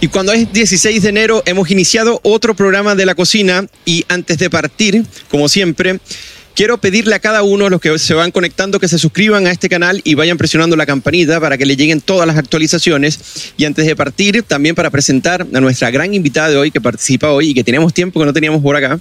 Y cuando es 16 de enero hemos iniciado otro programa de la cocina y antes de partir, como siempre, quiero pedirle a cada uno, los que se van conectando, que se suscriban a este canal y vayan presionando la campanita para que le lleguen todas las actualizaciones. Y antes de partir, también para presentar a nuestra gran invitada de hoy que participa hoy y que tenemos tiempo que no teníamos por acá.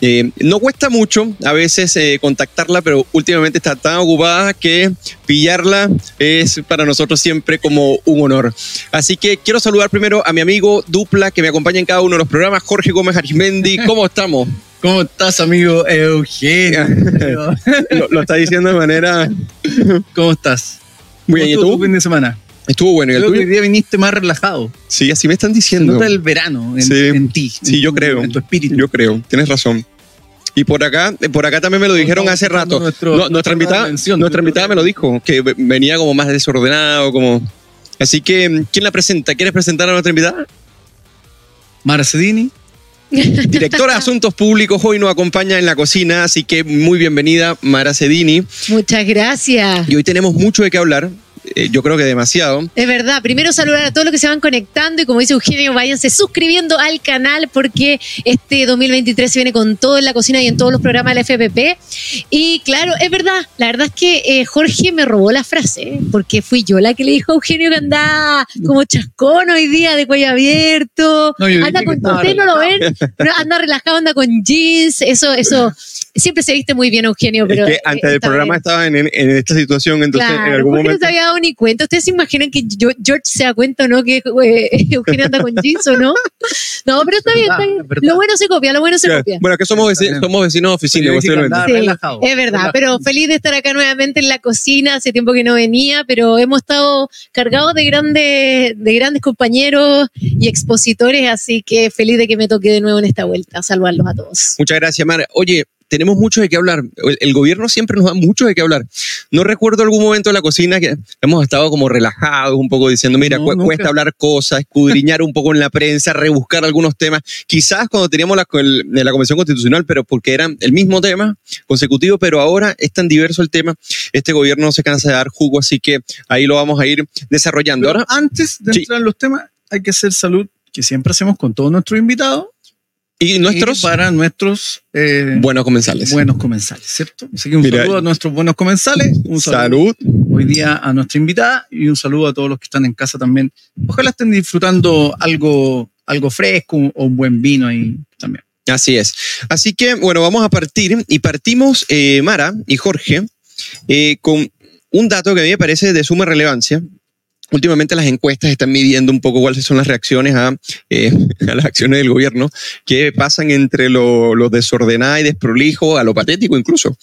Eh, no cuesta mucho a veces eh, contactarla, pero últimamente está tan ocupada que pillarla es para nosotros siempre como un honor. Así que quiero saludar primero a mi amigo Dupla que me acompaña en cada uno de los programas, Jorge Gómez Arismendi. ¿Cómo estamos? ¿Cómo estás, amigo Eugenio? lo, lo está diciendo de manera... ¿Cómo estás? Muy bien, ¿y tú? fin de semana? Estuvo bueno. ¿y el Creo que tuyo? hoy día viniste más relajado. Sí, así me están Se diciendo. nota el verano en, Sí. en ti. Sí, en yo tu- creo. En tu espíritu. Yo creo, tienes razón. Y por acá, por acá también me lo dijeron hace rato. nuestro- No, nuestra invitada, nuestra invitada me lo dijo, que ve- venía como más desordenado, como. Así que, ¿quién la presenta? ¿Quieres presentar a nuestra invitada? Mara Cedini. Directora de Asuntos Públicos hoy nos acompaña en la cocina, así que muy bienvenida, Mara Cedini. Muchas gracias. Y hoy tenemos mucho de qué hablar, eh, yo creo que demasiado. Es verdad, primero saludar a todos los que se van conectando y como dice Eugenio, váyanse suscribiendo al canal porque este 2023 se viene con todo en la cocina y en todos los programas de la FPP. Y claro, es verdad, la verdad es que eh, Jorge me robó la frase, ¿eh? porque fui yo la que le dijo a Eugenio que andaba como chascón hoy día de cuello abierto. No, yo anda con, estaba ustedes no lo ven, pero anda relajado, anda con jeans, eso, eso, siempre se viste muy bien Eugenio, pero... es que antes eh, del programa estaba en, en- esta situación, entonces Claro, en algún Jorge no ni cuenta. ¿Ustedes se imaginan que George se da cuenta o no que eh, Eugenio anda con jeans o no? No, pero está bien, está bien. Es. Lo bueno se copia, lo bueno se Claro, copia. Bueno, que somos, veci- somos vecinos de oficina, Sí, relajado. es verdad, pero feliz de estar acá nuevamente en la cocina. Hace tiempo que no venía, pero hemos estado cargados de grandes, de grandes compañeros y expositores, así que feliz de que me toque de nuevo en esta vuelta. Saludarlos a todos. Muchas gracias, Mara. Oye, tenemos mucho de qué hablar. El, el gobierno siempre nos da mucho de qué hablar. No recuerdo algún momento en la cocina que hemos estado como relajados, un poco diciendo, mira, No, cu- nunca. cuesta hablar cosas, escudriñar un poco en la prensa, rebuscar algunos temas. Quizás cuando teníamos la, el- la Convención Constitucional, pero porque era el mismo tema consecutivo, pero ahora es tan diverso el tema. Este gobierno no se cansa de dar jugo, así que ahí lo vamos a ir desarrollando. Pero Ahora, antes de Sí. entrar en los temas, hay que hacer salud, que siempre hacemos con todos nuestros invitados. Y nuestros Y para nuestros eh, buenos comensales. buenos comensales, ¿cierto? Así que un Mira, saludo a nuestros buenos comensales, un saludo Salud. hoy día a nuestra invitada y un saludo a todos los que están en casa también. Ojalá estén disfrutando algo, algo fresco o un buen vino ahí también. Así es. Así que, bueno, vamos a partir y partimos, eh, Mara y Jorge, eh, con un dato que a mí me parece de suma relevancia. Últimamente las encuestas están midiendo un poco cuáles son las reacciones a, eh, las acciones del gobierno que pasan entre lo, desordenado y desprolijo a lo patético incluso.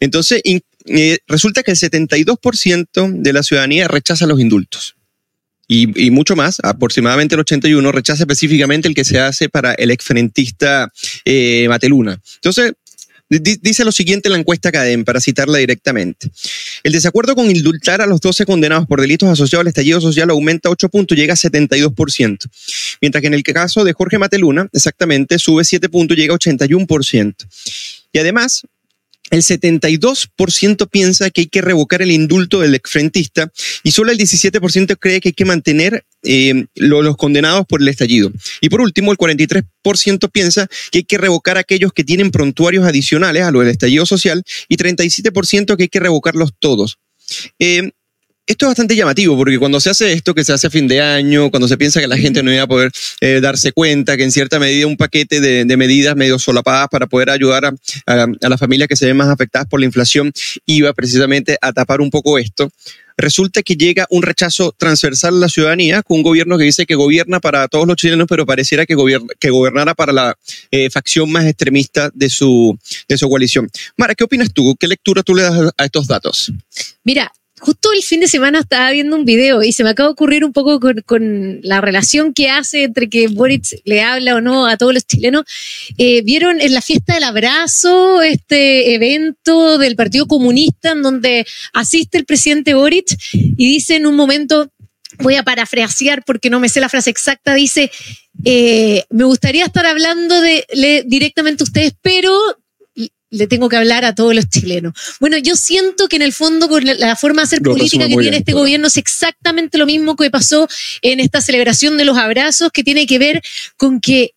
Entonces, eh, resulta que el 72% de la ciudadanía rechaza los indultos. Y, mucho más, aproximadamente el 81 rechaza específicamente el que se hace para el exfrentista eh, Mateluna. Entonces, dice lo siguiente en la encuesta Cadem, para citarla directamente. El desacuerdo con indultar a los 12 condenados por delitos asociados al estallido social aumenta 8 puntos llega a 72%. Mientras que en el caso de Jorge Mateluna, exactamente, sube 7 puntos llega a 81%. Y además, el 72% piensa que hay que revocar el indulto del exfrentista y solo el 17% cree que hay que mantener eh, lo- los condenados por el estallido. Y por último, el 43% piensa que hay que revocar a aquellos que tienen prontuarios adicionales a lo del estallido social y 37% que hay que revocarlos todos. Eh, esto es bastante llamativo porque cuando se hace esto, que se hace a fin de año, cuando se piensa que la gente no iba a poder eh, darse cuenta, que en cierta medida un paquete de, medidas medio solapadas para poder ayudar a las familias que se ven más afectadas por la inflación iba precisamente a tapar un poco esto, resulta que llega un rechazo transversal a la ciudadanía con un gobierno que dice que gobierna para todos los chilenos, pero pareciera que, gobierna, que gobernara para la eh, facción más extremista de su, de su coalición. Mara, ¿qué opinas tú? ¿Qué lectura tú le das a estos datos? Mira, justo el fin de semana estaba viendo un video y se me acaba de ocurrir un poco con, con la relación que hace entre que Boric le habla o no a todos los chilenos. Eh, ¿Vieron en la fiesta del abrazo este evento del Partido Comunista en donde asiste el presidente Boric y dice en un momento, voy a parafrasear porque no me sé la frase exacta, dice, eh, me gustaría estar hablando de, le- directamente a ustedes, pero le tengo que hablar a todos los chilenos. Bueno, yo siento que en el fondo con la, forma de hacer política que tiene bien, este gobierno es exactamente lo mismo que pasó en esta celebración de los abrazos, que tiene que ver con que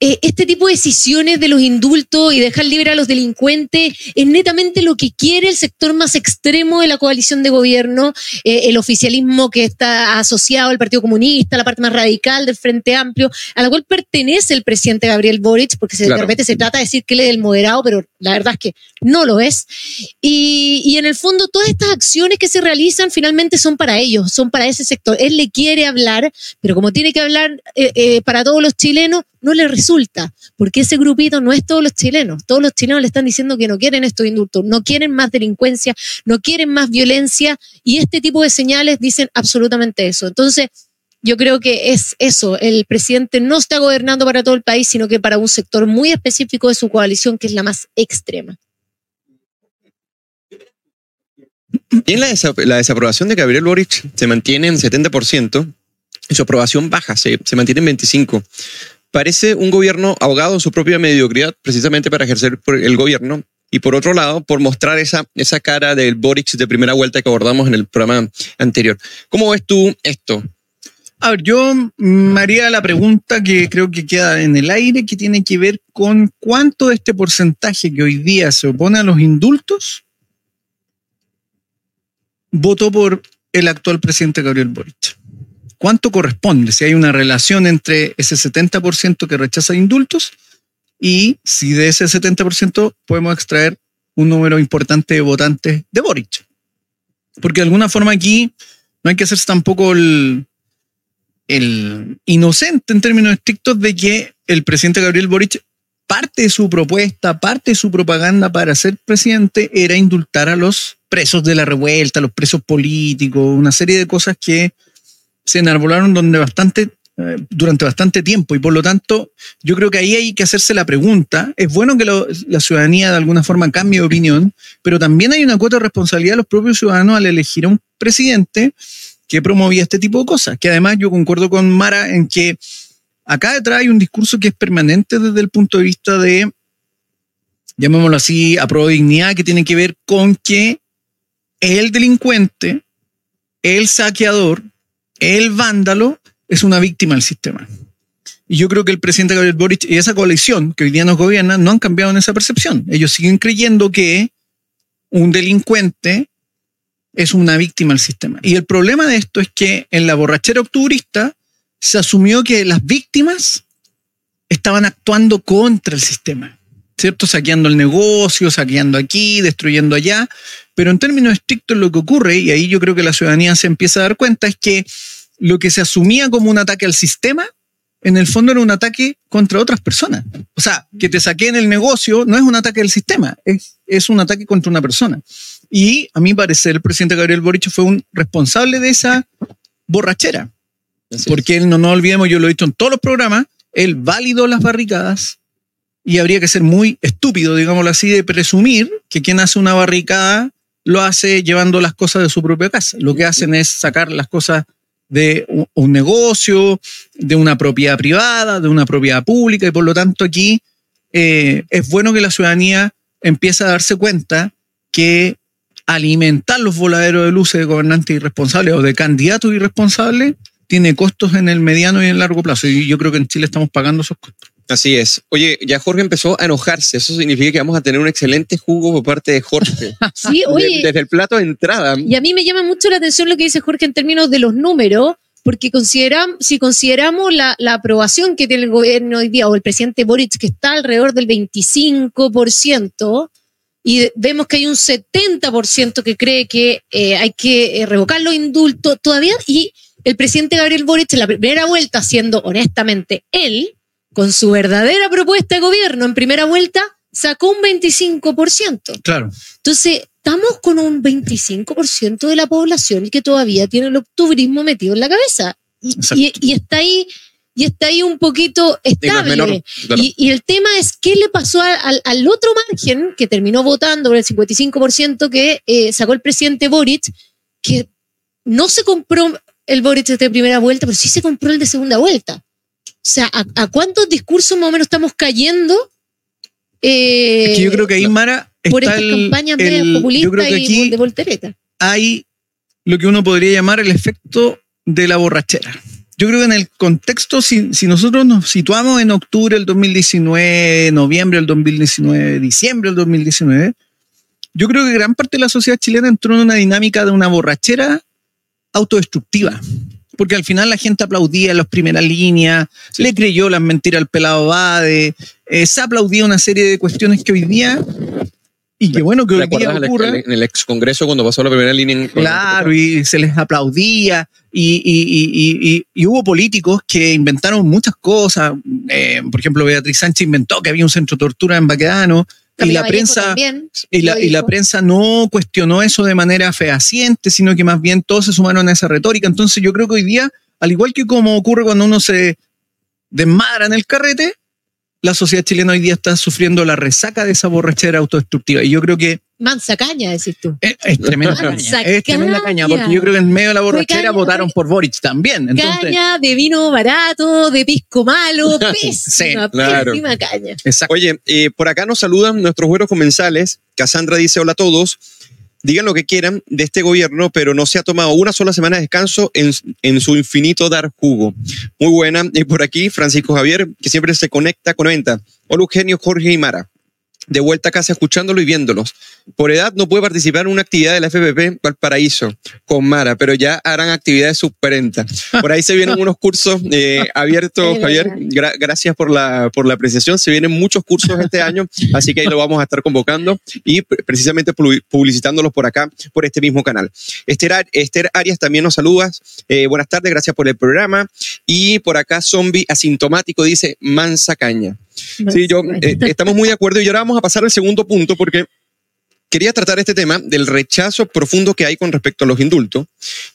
eh, este tipo de decisiones de los indultos y dejar libre a los delincuentes es netamente lo que quiere el sector más extremo de la coalición de gobierno, eh, el oficialismo que está asociado al Partido Comunista, la parte más radical del Frente Amplio, a la cual pertenece el presidente Gabriel Boric, porque se, Claro. de repente se trata de decir que él es el moderado, pero la verdad es que no lo es. Y, y en el fondo todas estas acciones que se realizan finalmente son para ellos, son para ese sector. Él le quiere hablar, pero como tiene que hablar eh, eh, para todos los chilenos, no le resulta, porque ese grupito no es todos los chilenos. Todos los chilenos le están diciendo que no quieren estos indultos, no quieren más delincuencia, no quieren más violencia, y este tipo de señales dicen absolutamente eso. Entonces, yo creo que es eso, el presidente no está gobernando para todo el país, sino que para un sector muy específico de su coalición, que es la más extrema. Y la, desa- la desaprobación de Gabriel Boric se mantiene en 70% y su aprobación baja, se, mantiene en 25%. Parece un gobierno ahogado en su propia mediocridad, precisamente para ejercer el gobierno. Y por otro lado, por mostrar esa, esa cara del Boric de primera vuelta que abordamos en el programa anterior. ¿Cómo ves tú esto? A ver, yo me haría la pregunta que creo que queda en el aire, que tiene que ver con cuánto de este porcentaje que hoy día se opone a los indultos votó por el actual presidente Gabriel Boric. ¿Cuánto corresponde? Si hay una relación entre ese 70% que rechaza indultos y si de ese 70% podemos extraer un número importante de votantes de Boric. Porque de alguna forma aquí no hay que hacerse tampoco el, el inocente en términos estrictos de que el presidente Gabriel Boric, parte de su propuesta, parte de su propaganda para ser presidente era indultar a los presos de la revuelta, a los presos políticos, una serie de cosas que se enarbolaron donde bastante, eh, durante bastante tiempo. Y por lo tanto yo creo que ahí hay que hacerse la pregunta, es bueno que la ciudadanía de alguna forma cambie de opinión, pero también hay una cuota de responsabilidad de los propios ciudadanos al elegir a un presidente que promovía este tipo de cosas. Que además yo concuerdo con Mara en que acá detrás hay un discurso que es permanente desde el punto de vista de, llamémoslo así, a de dignidad, que tiene que ver con que el delincuente, el saqueador, el vándalo es una víctima del sistema. Y yo creo que el presidente Gabriel Boric y esa coalición que hoy día nos gobierna no han cambiado en esa percepción. Ellos siguen creyendo que un delincuente es una víctima del sistema. Y el problema de esto es que en la borrachera octubrista se asumió que las víctimas estaban actuando contra el sistema, ¿cierto? Saqueando el negocio, saqueando aquí, destruyendo allá. Pero en términos estrictos lo que ocurre, y ahí yo creo que la ciudadanía se empieza a dar cuenta, es que lo que se asumía como un ataque al sistema, en el fondo era un ataque contra otras personas. O sea, que te saqueen el negocio no es un ataque al sistema, es, es un ataque contra una persona. Y a mi parecer, el presidente Gabriel Boric fue un responsable de esa borrachera. Porque él, no nos olvidemos, yo lo he dicho en todos los programas, él validó las barricadas y habría que ser muy estúpido, digámoslo así, de presumir que quien hace una barricada lo hace llevando las cosas de su propia casa. Lo que hacen es sacar las cosas de un, un negocio, de una propiedad privada, de una propiedad pública y por lo tanto aquí eh, es bueno que la ciudadanía empiece a darse cuenta que alimentar los voladeros de luces de gobernantes irresponsables o de candidatos irresponsables tiene costos en el mediano y en el largo plazo. Y yo creo que en Chile estamos pagando esos costos. Así es. Oye, ya Jorge empezó a enojarse. Eso significa que vamos a tener un excelente jugo por parte de Jorge. Sí, oye, desde el plato de entrada. y a mí me llama mucho la atención lo que dice Jorge en términos de los números, porque consideram, si consideramos la, la aprobación que tiene el gobierno hoy día, o el presidente Boric, que está alrededor del 25%, y vemos que hay un 70% que cree que eh, hay que eh, revocar los indultos todavía, y el presidente Gabriel Boric en la primera vuelta, siendo honestamente él, con su verdadera propuesta de gobierno en primera vuelta, sacó un 25%. Claro. Entonces, estamos con un 25% de la población que todavía tiene el octubrismo metido en la cabeza. Y, Exacto. y- y está ahí, y está ahí un poquito Y no es estable. menor, claro. Y, y el tema es qué le pasó a- al, al otro margen que terminó votando por el 55% que eh, sacó el presidente Boric, que no se compró el Boric de primera vuelta, pero sí se compró el de segunda vuelta. O sea, ¿a, a cuántos discursos más o menos estamos cayendo eh, Es que yo creo que ahí, Mara, por estas campañas populistas y de voltereta. hay lo que uno podría llamar el efecto de la borrachera. Yo creo que en el contexto, si, si nosotros nos situamos en octubre del 2019, noviembre del 2019, diciembre del 2019, yo creo que gran parte de la sociedad chilena entró en una dinámica de una borrachera autodestructiva. Porque al final la gente aplaudía en las primeras líneas, le creyó las mentiras al pelado Bade, eh, se aplaudía una serie de cuestiones que hoy día, y que bueno que hoy día ¿Recuerdas el- ocurra. el- en el ex congreso cuando pasó la primera línea? en- Claro, y se les aplaudía. Y, y- y- y- y- y hubo políticos que inventaron muchas cosas. Eh, por ejemplo, Beatriz Sánchez inventó que había un centro de tortura en Baquedano. Y la, prensa, también y, la, y la prensa no cuestionó eso de manera fehaciente, sino que más bien todos se sumaron a esa retórica. Entonces yo creo que hoy día, al igual que como ocurre cuando uno se desmadra en el carrete, la sociedad chilena hoy día está sufriendo la resaca de esa borrachera autodestructiva. Y yo creo que Mansa caña, decís tú. es, es tremenda caña. Es tremenda caña, porque yo creo que en medio de la borrachera caña, votaron por Boric también. Entonces, caña de vino barato, de pisco malo, pésima, claro. pésima caña. exacto. Oye, eh, por acá nos saludan nuestros buenos comensales. Cassandra dice hola a todos. Digan lo que quieran de este gobierno, pero no se ha tomado una sola semana de descanso en, en su infinito dar jugo. Muy buena. Y por aquí, Francisco Javier, que siempre se conecta con venta. Hola, Eugenio, Jorge y. De vuelta a casa escuchándolo y viéndolos. Por edad no puede participar en una actividad de la FPP Valparaíso con Mara, pero ya harán actividades subparenta. Por ahí se vienen unos cursos eh, abiertos, Javier. Gra- gracias por la, por la apreciación. Se vienen muchos cursos este año, así que ahí lo vamos a estar convocando y pre- precisamente pu- publicitándolos por acá, por este mismo canal. Esther, Esther Arias también nos saludas. Eh, buenas tardes, gracias por el programa. Y por acá, Zombie Asintomático dice Mansa Caña. Sí, yo eh, estamos muy de acuerdo y ahora vamos a pasar al segundo punto porque quería tratar este tema del rechazo profundo que hay con respecto a los indultos,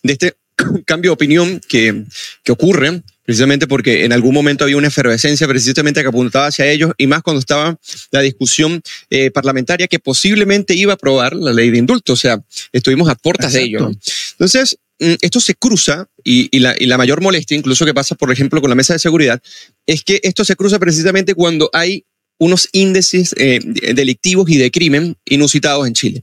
de este cambio de opinión que, que ocurre precisamente porque en algún momento había una efervescencia precisamente que apuntaba hacia ellos y más cuando estaba la discusión eh, parlamentaria que posiblemente iba a aprobar la ley de indulto, o sea, estuvimos a puertas de ello. ¿no? Entonces, esto se cruza y, y la, y la mayor molestia, incluso que pasa, por ejemplo, con la mesa de seguridad, es que esto se cruza precisamente cuando hay unos índices eh, delictivos y de crimen inusitados en Chile.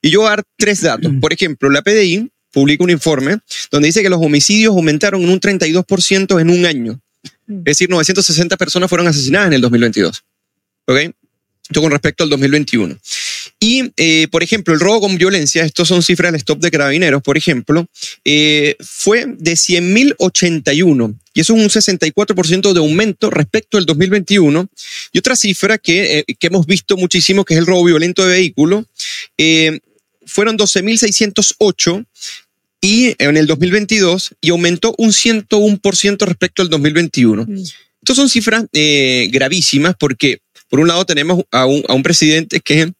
Y yo voy a dar tres datos. Por ejemplo, la PDI publica un informe donde dice que los homicidios aumentaron en un 32% en un año. Es decir, 960 personas fueron asesinadas en el 2022. ¿Ok? Esto con respecto al 2021. Y, eh, por ejemplo, el robo con violencia, estos son cifras del stop de carabineros, por ejemplo, eh, fue de 100.081. Y eso es un 64% de aumento respecto al 2021. Y otra cifra que, eh, que hemos visto muchísimo, que es el robo violento de vehículo, eh, fueron 12.608 y en el 2022 y aumentó un 101% respecto al 2021. Mm. Estas son cifras gravísimas porque, por un lado, tenemos a un, a un presidente que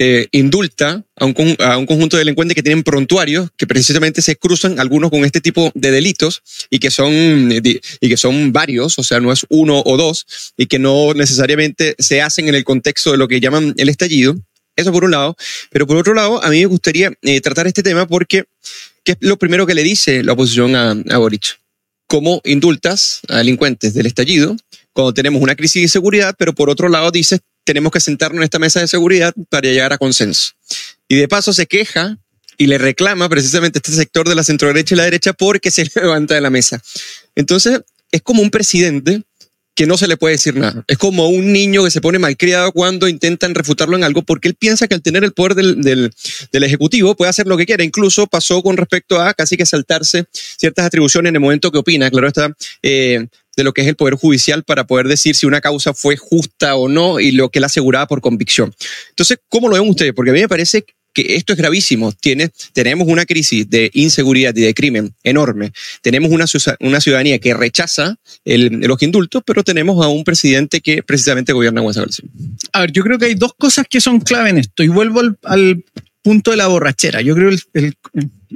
eh, indulta a un, conjunto de delincuentes que tienen prontuarios que precisamente se cruzan algunos con este tipo de delitos y que son eh, y que son varios, o sea, no es uno o dos y que no necesariamente se hacen en el contexto de lo que llaman el estallido. Eso por un lado, pero por otro lado, a mí me gustaría eh, tratar este tema porque ¿qué es lo primero que le dice la oposición a, a Boric? ¿Cómo indultas a delincuentes del estallido cuando tenemos una crisis de seguridad, pero por otro lado dices tenemos que sentarnos en esta mesa de seguridad para llegar a consenso? Y de paso se queja y le reclama precisamente este sector de la centroderecha y la derecha porque se levanta de la mesa. Entonces, es como un presidente que no se le puede decir nada. Es como un niño que se pone malcriado cuando intentan refutarlo en algo porque él piensa que al tener el poder del, del, del Ejecutivo puede hacer lo que quiera. Incluso pasó con respecto a casi que saltarse ciertas atribuciones en el momento que opina, claro está, eh, de lo que es el Poder Judicial para poder decir si una causa fue justa o no y lo que él aseguraba por convicción. Entonces, ¿cómo lo ven ustedes? Porque a mí me parece que esto es gravísimo. Tiene, tenemos una crisis de inseguridad y de crimen enorme. Tenemos una, una ciudadanía que rechaza los indultos, pero tenemos a un presidente que precisamente gobierna Guasagalsi. A ver, yo creo que hay dos cosas que son clave en esto. Y vuelvo al, al punto de la borrachera. Yo creo el, el-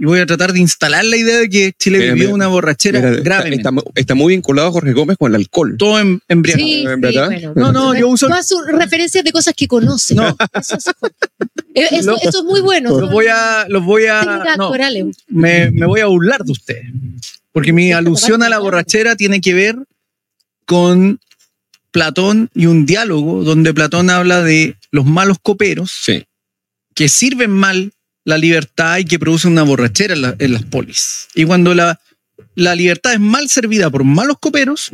y voy a tratar de instalar la idea de que Chile Mira, vivió mira, una borrachera Mira, grave. está mu- está muy vinculado Jorge Gómez con el alcohol. todo en, embriagado. Sí. No, no, yo uso- Todas sus referencias de cosas que conoce. No. Eso, es- Eh, eso- es muy bueno. Los voy a, los voy a, Técnicas no, corales. me, me voy a burlar de ustedes. Porque mi alusión a la borrachera tiene que ver con Platón y un diálogo donde Platón habla de los malos coperos Sí. que sirven mal la libertad y que producen una borrachera en, la- en las polis. Y cuando la, la libertad es mal servida por malos coperos,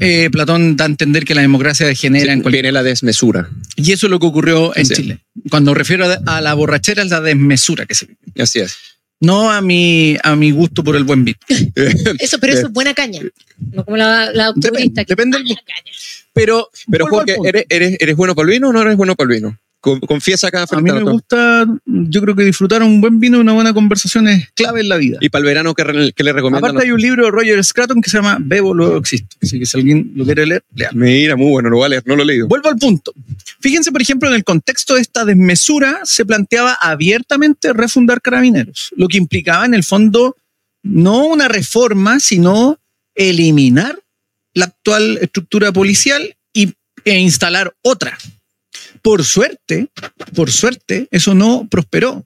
eh, Platón da a entender que la democracia degenera en cualquier... Viene la desmesura. Y eso es lo que ocurrió en Sí. Chile. Cuando refiero a, a la borrachera es la desmesura que se vive. Así es. No a mi, a mi gusto por el buen vino. Eso, pero eso es buena caña. No como la, la Depende, turista. que- depende del caña. Pero, Pero Jorge. ¿eres, eres, eres bueno para el vino o no eres bueno para el vino? Con- Confiesa acá a mí frente a, me todos. gusta, yo creo que disfrutar un buen vino y una buena conversación es clave en la vida. Y para el verano, ¿qué, re- qué le recomiendan? Aparte hay un libro de Roger Scruton que se llama Bebo, luego existo. Así que si alguien lo quiere leer, lea. Mira, muy bueno, lo voy a leer, no lo he leído. Vuelvo al punto. Fíjense, por ejemplo, en el contexto de esta desmesura se planteaba abiertamente refundar carabineros, lo que implicaba en el fondo no una reforma, sino eliminar la actual estructura policial y, e instalar otra. Por suerte, por suerte, eso no prosperó.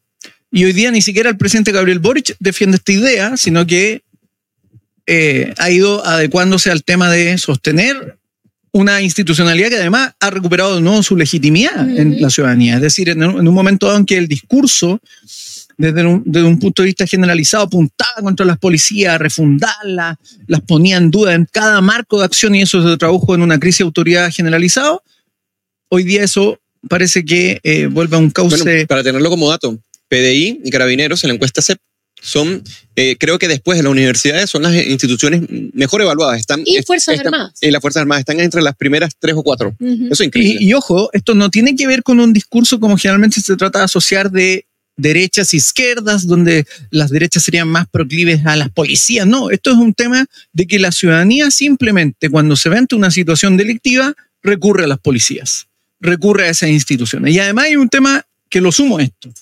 Y hoy día ni siquiera el presidente Gabriel Boric defiende esta idea, sino que eh, ha ido adecuándose al tema de sostener una institucionalidad que además ha recuperado de nuevo su legitimidad en la ciudadanía. Es decir, en un, en un momento dado en que el discurso, desde un, desde un punto de vista generalizado, apuntaba contra las policías, refundarlas, las ponía en duda en cada marco de acción y eso se tradujo en una crisis de autoridad generalizado. Hoy día eso parece que eh, vuelve a un cauce. Bueno, para tenerlo como dato, PDI y Carabineros en la encuesta CEP son, eh, creo que después de las universidades, son las instituciones mejor evaluadas. Están, Y Fuerzas están- Armadas. Y las Fuerzas Armadas están entre las primeras tres o cuatro. Eso es increíble. Y, y ojo, esto no tiene que ver con un discurso como generalmente se trata de asociar de derechas y izquierdas, donde las derechas serían más proclives a las policías. No, esto es un tema de que la ciudadanía simplemente cuando se ve ante una situación delictiva recurre a las policías, recurre a esas instituciones. Y además hay un tema que lo sumo a esto.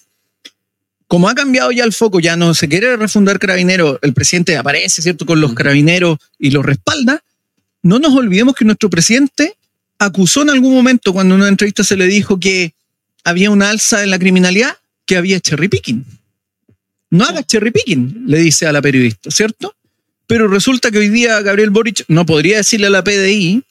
Como ha cambiado ya el foco, ya no se quiere refundar carabineros, el presidente aparece, ¿cierto?, con los carabineros y los respalda, no nos olvidemos que nuestro presidente acusó en algún momento, cuando en una entrevista se le dijo que había una alza en la criminalidad, que había cherry picking. No hagas cherry picking, le dice a la periodista, ¿cierto? Pero resulta que hoy día Gabriel Boric no podría decirle a la PDI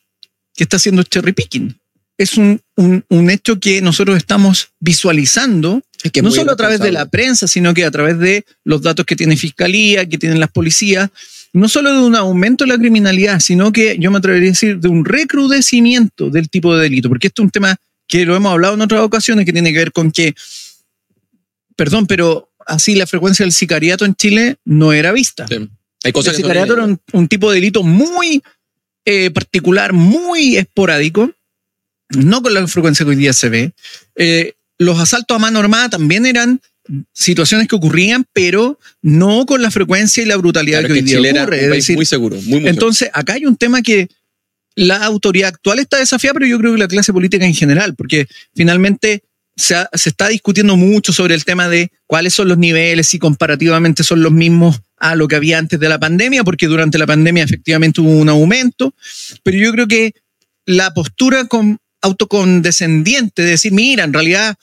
que está haciendo cherry picking. Es un, un- un hecho que nosotros estamos visualizando, Es que es no solo a través de la prensa, sino que a través de los datos que tiene Fiscalía, que tienen las policías, no solo de un aumento de la criminalidad, sino que yo me atrevería a decir de un recrudecimiento del tipo de delito, porque esto es un tema que lo hemos hablado en otras ocasiones, que tiene que ver con que, perdón, pero así la frecuencia del sicariato en Chile no era vista. Sí. Hay cosas El sicariato era un tipo de delito muy eh, particular, muy esporádico, no con la frecuencia que hoy día se ve. Eh, los asaltos a mano armada también eran situaciones que ocurrían, pero no con la frecuencia y la brutalidad Claro que hoy día Chile era ocurre. un Es país decir, muy seguro, muy, muy entonces, acá hay un tema que la autoridad actual está desafiada, pero yo creo que la clase política en general, porque finalmente se, ha- se está discutiendo mucho sobre el tema de cuáles son los niveles, si comparativamente son los mismos a lo que había antes de la pandemia, porque durante la pandemia efectivamente hubo un aumento, pero yo creo que la postura con, autocondescendiente de decir, mira, en realidad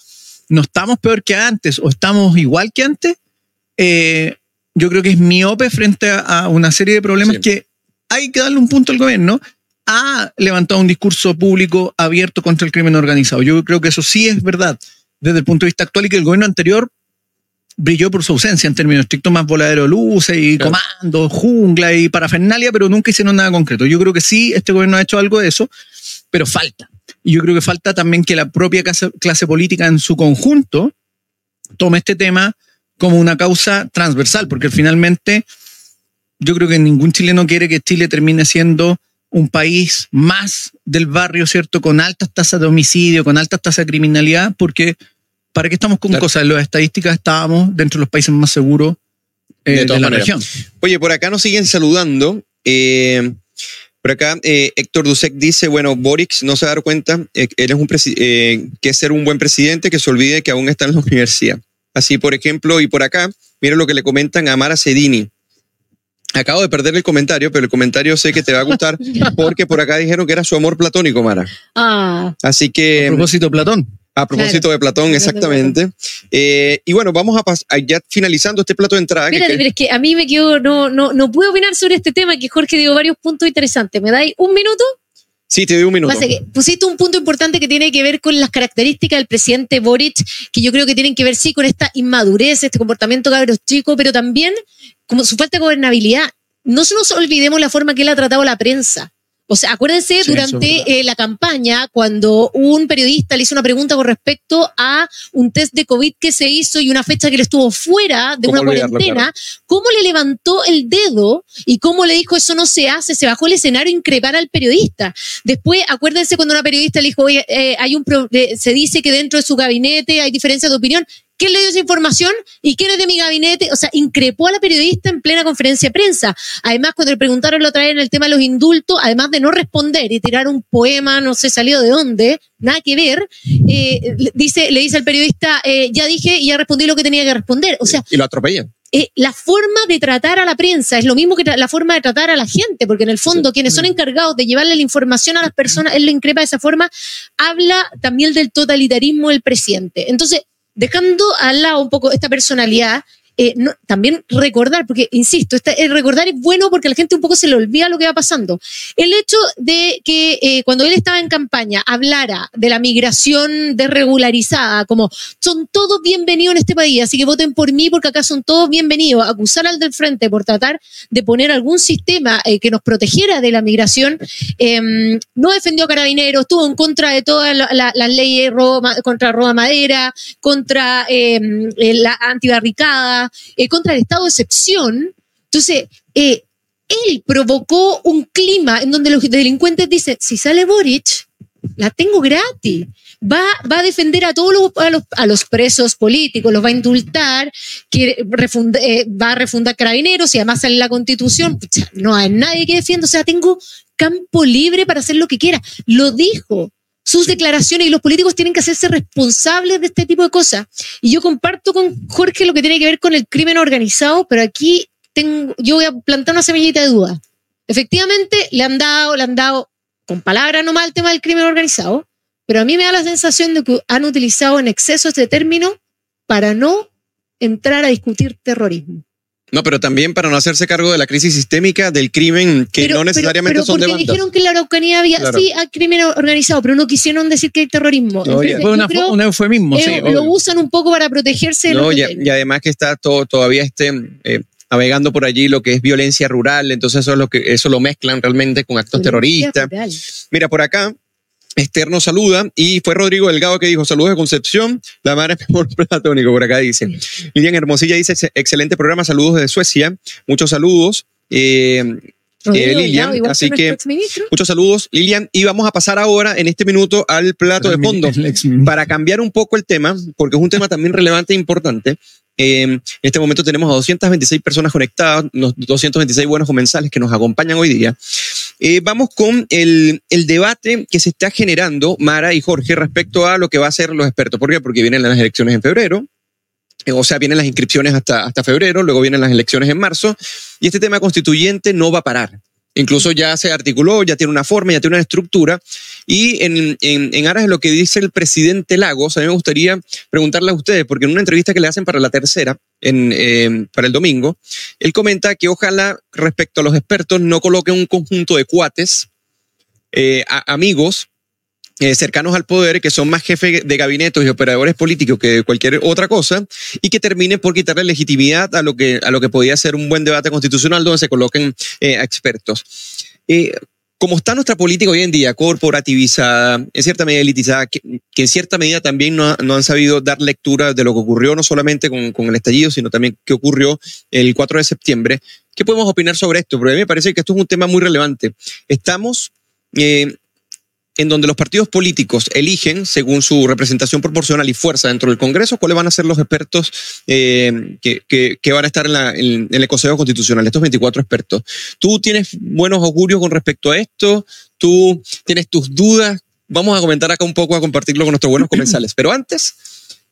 no estamos peor que antes o estamos igual que antes, eh, yo creo que es miope frente a, a una serie de problemas Sí. que hay que darle un punto al gobierno. Ha levantado un discurso público abierto contra el crimen organizado. Yo creo que eso sí es verdad desde el punto de vista actual y que el gobierno anterior brilló por su ausencia en términos estrictos, más voladero de luces y Claro. comandos, jungla y parafernalia, pero nunca hicieron nada concreto. Yo creo que sí, este gobierno ha hecho algo de eso, pero falta. Y yo creo que falta también que la propia clase, clase política en su conjunto tome este tema como una causa transversal, porque finalmente yo creo que ningún chileno quiere que Chile termine siendo un país más del barrio, ¿cierto? Con altas tasas de homicidio, con altas tasas de criminalidad, porque ¿para qué estamos con Claro. cosas? En las estadísticas estábamos dentro de los países más seguros eh, De de, la maneras. región. Oye, por acá nos siguen saludando. Eh, por acá eh, Héctor Dusek dice, bueno, Boric no se va a dar cuenta eh, él es un eh, que es ser un buen presidente, que se olvide que aún está en la universidad. Así, por ejemplo, y por acá, mira lo que le comentan a Mara Sedini. Acabo de perder el comentario, pero el comentario sé que te va a gustar porque por acá dijeron que era su amor platónico, Mara. Ah, Así A que... propósito, Platón. A propósito de Platón, de exactamente. Eh, y bueno, vamos a pasar, ya finalizando este plato de entrada. Espérate, pero es que a mí me quedo, no, no, no puedo opinar sobre este tema, que Jorge dio varios puntos interesantes. ¿Me dais un minuto? Sí, te doy un minuto. Que pusiste un punto importante que tiene que ver con las características del presidente Boric, que yo creo que tienen que ver sí con esta inmadurez, este comportamiento cabros chicos, pero también como su falta de gobernabilidad. No se nos olvidemos la forma que él ha tratado a la prensa. O sea, acuérdense Sí, durante eh, la campaña cuando un periodista le hizo una pregunta con respecto a un test de COVID que se hizo y una fecha que él estuvo fuera de ¿Cómo una cuarentena, cómo le levantó el dedo y cómo le dijo eso no se hace, se bajó el escenario a increpar al periodista. Después, acuérdense cuando una periodista le dijo, oye, eh, hay un pro- se dice que dentro de su gabinete hay diferencias de opinión. ¿Quién le dio esa información? ¿Y quién es de mi gabinete? O sea, increpó a la periodista en plena conferencia de prensa. Además, cuando le preguntaron la otra vez en el tema de los indultos, además de no responder y tirar un poema, no sé, salió de dónde, nada que ver, eh, le- dice, le dice al periodista, eh, ya dije y ya respondí lo que tenía que responder. O sea, Y lo atropellan. eh, la forma de tratar a la prensa es lo mismo que la forma de tratar a la gente, porque en el fondo quienes son encargados de llevarle la información a las personas, él lo increpa de esa forma, habla también del totalitarismo del presidente. Entonces, dejando al lado un poco esta personalidad, eh, no- también recordar, porque insisto, este, el recordar es bueno porque a la gente un poco se le olvida lo que va pasando. El hecho de que eh, cuando él estaba en campaña hablara de la migración desregularizada, como son todos bienvenidos en este país, así que voten por mí porque acá son todos bienvenidos, acusar al del frente por tratar de poner algún sistema eh, que nos protegiera de la migración, eh, no defendió a carabineros, estuvo en contra de todas la- la- las leyes contra roba madera, contra eh, eh, la antibarricada, eh, contra el estado de excepción. Entonces, eh, él provocó un clima en donde los delincuentes dicen, si sale Boric, la tengo gratis. Va, va a defender a todos los, a los, a los presos políticos, los va a indultar, eh, va a refundar carabineros y además sale la constitución. No hay nadie que defienda. O sea, tengo campo libre para hacer lo que quiera. Lo dijo. Sus declaraciones y los políticos tienen que hacerse responsables de este tipo de cosas. Y yo comparto con Jorge lo que tiene que ver con el crimen organizado, pero aquí tengo, yo voy a plantar una semillita de duda. Efectivamente, le han dado, le han dado con palabras nomás el tema del crimen organizado, pero a mí me da la sensación de que han utilizado en exceso este término para no entrar a discutir terrorismo. No, pero también para no hacerse cargo de la crisis sistémica del crimen que Pero- no necesariamente pero, pero son de bandas. dijeron que en la Araucanía había Claro. sí hay crimen organizado, pero no quisieron decir que hay terrorismo. No, Entonces. Fue yo una- creo, un eufemismo, eh, sí. lo obvio. usan un poco para protegerse No, y, además que está todo, todavía este, eh, navegando por allí lo que es violencia rural, entonces eso, es lo que, eso lo mezclan realmente con actos terroristas. Mira, por acá, Esther nos saluda y fue Rodrigo Delgado que dijo saludos de Concepción, la madre es mi amor platónico, por acá dice. Lilian Hermosilla dice "Ex- excelente programa, saludos desde Suecia, muchos saludos. Eh, Rodrigo Lilian, Delgado, así que- muchos saludos, Lilian, y vamos a pasar ahora en este minuto al plato de fondo para cambiar un poco el tema, porque es un tema también relevante e importante. eh, en este momento tenemos a 226 personas conectadas, los 226 buenos comensales que nos acompañan hoy día. Eh, vamos con el, debate que se está generando, Mara y Jorge, respecto a lo que va a hacer los expertos. ¿Por qué? Porque vienen las elecciones en febrero. eh, O sea, vienen las inscripciones hasta, hasta febrero, luego vienen las elecciones en marzo, y este tema constituyente no va a parar. Incluso ya se articuló, ya tiene una forma, ya tiene una estructura. Y en, en, aras de lo que dice el presidente Lagos, a mí me gustaría preguntarle a ustedes, porque en una entrevista que le hacen para la tercera, eh, para el domingo, él comenta que ojalá respecto a los expertos no coloquen un conjunto de cuates, eh, amigos, eh, cercanos al poder, que son más jefes de gabinetes y operadores políticos que cualquier otra cosa, y que terminen por quitarle legitimidad a lo que, a lo que podía ser un buen debate constitucional donde se coloquen eh, expertos. Eh, como está nuestra política hoy en día, corporativizada, en cierta medida elitizada, que, que en cierta medida también no, no han sabido dar lectura de lo que ocurrió no solamente con, con el estallido, sino también qué ocurrió el 4 de septiembre. ¿Qué podemos opinar sobre esto? Porque a mí me parece que esto es un tema muy relevante. Estamos eh, en donde los partidos políticos eligen, según su representación proporcional y fuerza dentro del Congreso, cuáles van a ser los expertos eh, que, que- que van a estar en, la- en- en el Consejo Constitucional, estos 24 expertos. ¿Tú tienes buenos augurios con respecto a esto? ¿Tú tienes tus dudas? Vamos a comentar acá un poco, a compartirlo con nuestros buenos comensales. Pero antes,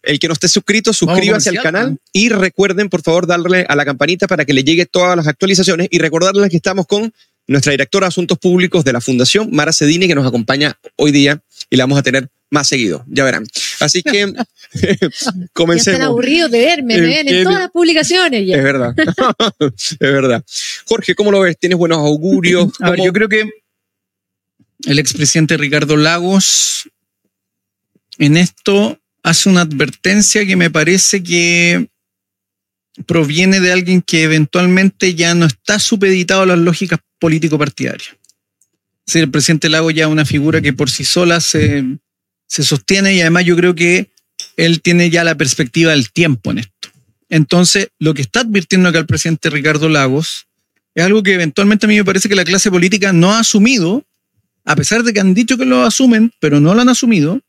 el que no esté suscrito, suscríbase al canal y recuerden, por favor, darle a la campanita para que le llegue todas las actualizaciones y recordarles que estamos con nuestra directora de Asuntos Públicos de la Fundación, Mara Cedini, que nos acompaña hoy día y la vamos a tener más seguido, ya verán. Así que Ya están comencemos. aburridos de verme, me ven en todas las publicaciones ya. Es verdad, es verdad. Jorge, ¿cómo lo ves? ¿Tienes buenos augurios? A ver, ¿Cómo- yo creo que el expresidente Ricardo Lagos en esto hace una advertencia que me parece que proviene de alguien que eventualmente ya no está supeditado a las lógicas político-partidarias. Es el presidente Lagos ya es una figura que por sí sola se, se sostiene y además yo creo que él tiene ya la perspectiva del tiempo en esto. Entonces, lo que está advirtiendo acá el presidente Ricardo Lagos es algo que eventualmente a mí me parece que la clase política no ha asumido, a pesar de que han dicho que lo asumen, pero no lo han asumido,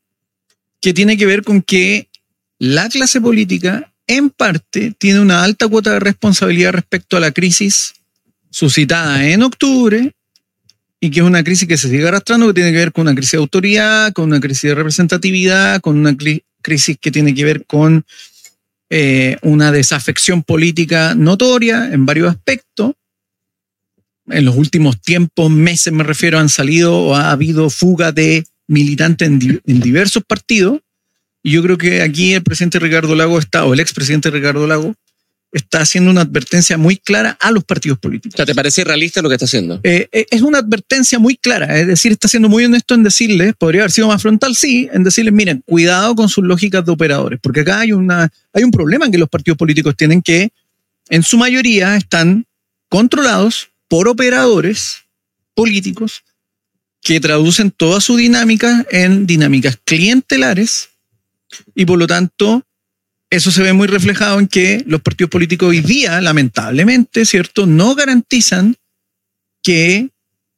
que tiene que ver con que la clase política, en parte, tiene una alta cuota de responsabilidad respecto a la crisis suscitada en octubre y que es una crisis que se sigue arrastrando, que tiene que ver con una crisis de autoridad, con una crisis de representatividad, con una crisis que tiene que ver con eh, una desafección política notoria en varios aspectos. En los últimos tiempos, meses me refiero, han salido o ha habido fuga de militantes en, en diversos partidos. Y yo creo que aquí el presidente Ricardo Lago está, o el expresidente Ricardo Lago, está haciendo una advertencia muy clara a los partidos políticos. O sea, ¿te parece realista lo que está haciendo? Eh, eh, es una advertencia muy clara, es decir, está siendo muy honesto en decirles, podría haber sido más frontal, sí, en decirles, miren, cuidado con sus lógicas de operadores, porque acá hay, una, hay un problema que los partidos políticos tienen que, en su mayoría, están controlados por operadores políticos que traducen toda su dinámica en dinámicas clientelares y por lo tanto eso se ve muy reflejado en que los partidos políticos hoy día, lamentablemente, ¿cierto?, no garantizan que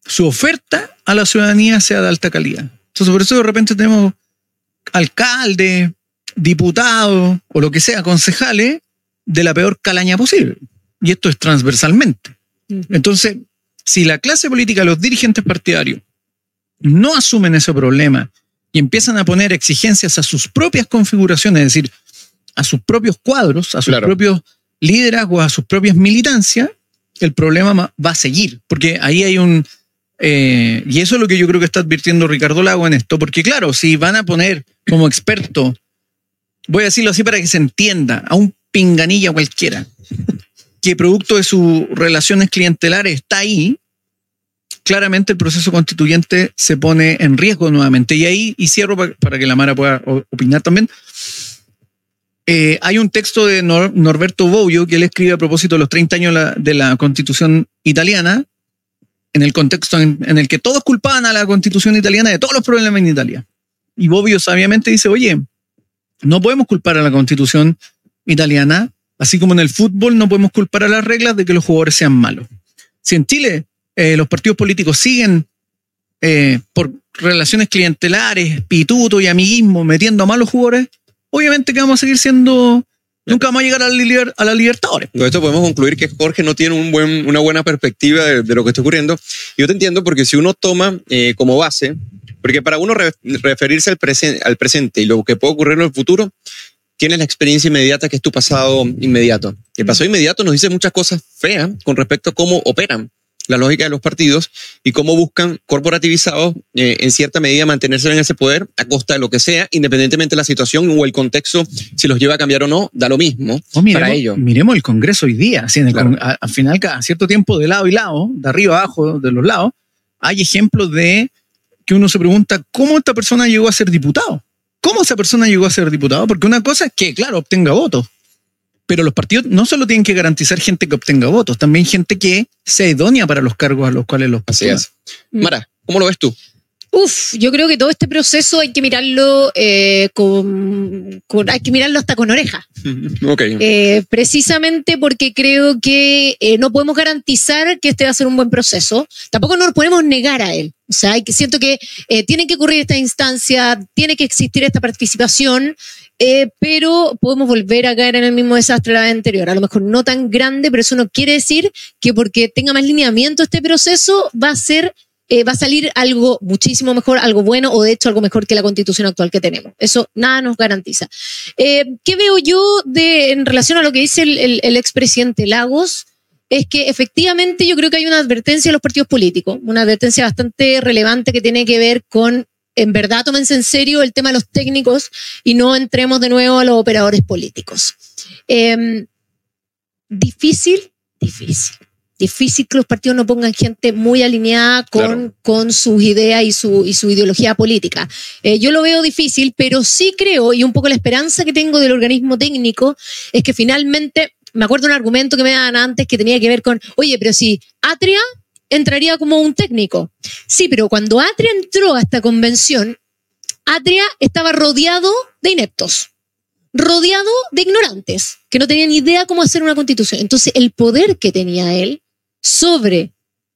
su oferta a la ciudadanía sea de alta calidad. Entonces, por eso de repente tenemos alcaldes, diputados o lo que sea, concejales de la peor calaña posible. Y esto es transversalmente. Entonces, si la clase política, los dirigentes partidarios, no asumen ese problema y empiezan a poner exigencias a sus propias configuraciones, es decir, a sus propios cuadros, a sus propios liderazgos, a sus propias militancias, el problema va a seguir, porque ahí hay un... Eh, y eso es lo que yo creo que está advirtiendo Ricardo Lago en esto, porque claro, si van a poner como experto, voy a decirlo así para que se entienda, a un pinganilla cualquiera, que producto de sus relaciones clientelares está ahí, claramente el proceso constituyente se pone en riesgo nuevamente. Y ahí, y cierro para, que la Mara pueda opinar también, eh, hay un texto de Norberto Bobbio que él escribe a propósito de los 30 años de la, constitución italiana, en el contexto en, el que todos culpaban a la constitución italiana de todos los problemas en Italia. Y Bobbio sabiamente dice, oye, no podemos culpar a la constitución italiana, así como en el fútbol no podemos culpar a las reglas de que los jugadores sean malos. Si en Chile eh, los partidos políticos siguen eh, por relaciones clientelares, pituto y amiguismo metiendo a malos jugadores, obviamente que vamos a seguir siendo Nunca vamos a llegar a la, a la Libertadores. Con esto podemos concluir que Jorge no tiene un buen, una buena perspectiva de, lo que está ocurriendo. Yo te entiendo porque si uno toma eh, como base, porque para uno referirse al, al presente y lo que puede ocurrir en el futuro, tienes la experiencia inmediata que es tu pasado inmediato. El pasado inmediato nos dice muchas cosas feas con respecto a cómo operan la lógica de los partidos y cómo buscan corporativizados eh, en cierta medida mantenerse en ese poder a costa de lo que sea, independientemente de la situación o el contexto, si los lleva a cambiar o no, da lo mismo oh, para ellos. Miremos el Congreso hoy día, al final, cada cierto tiempo, de lado y lado, de arriba abajo, de los lados, hay ejemplos de que uno se pregunta cómo esta persona llegó a ser diputado. ¿Cómo esa persona llegó a ser diputado? Porque una cosa es que, claro, obtenga votos, pero los partidos no solo tienen que garantizar gente que obtenga votos, también gente que sea idónea para los cargos a los cuales los Así es. Mara, ¿cómo lo ves tú? Uf, yo creo que todo este proceso hay que mirarlo eh, con, hay que mirarlo hasta con oreja. Okay. Eh, precisamente porque creo que eh, no podemos garantizar que este va a ser un buen proceso. Tampoco nos podemos negar a él. O sea, hay que, siento que tiene que ocurrir esta instancia, tiene que existir esta participación, pero podemos volver a caer en el mismo desastre de la vez anterior. A lo mejor no tan grande, pero eso no quiere decir que porque tenga más lineamiento este proceso va a ser eh, va a salir algo muchísimo mejor, algo bueno o de hecho algo mejor que la constitución actual que tenemos. Eso nada nos garantiza. Eh, ¿Qué veo yo en relación a lo que dice el, el, expresidente Lagos? Es que efectivamente yo creo que hay una advertencia de los partidos políticos, una advertencia bastante relevante que tiene que ver con en verdad tómense en serio el tema de los técnicos y no entremos de nuevo a los operadores políticos. Em, difícil, difícil. Difícil que los partidos no pongan gente muy alineada con, Claro. con sus ideas y su, y su ideología política. Eh, yo lo veo difícil, pero sí creo, y un poco la esperanza que tengo del organismo técnico, es que finalmente, me acuerdo un argumento que me daban antes que tenía que ver con, oye, pero si Atria entraría como un técnico. Sí, pero cuando Atria entró a esta convención, Atria estaba rodeado de ineptos, rodeado de ignorantes, que no tenían idea cómo hacer una constitución. Entonces, el poder que tenía él sobre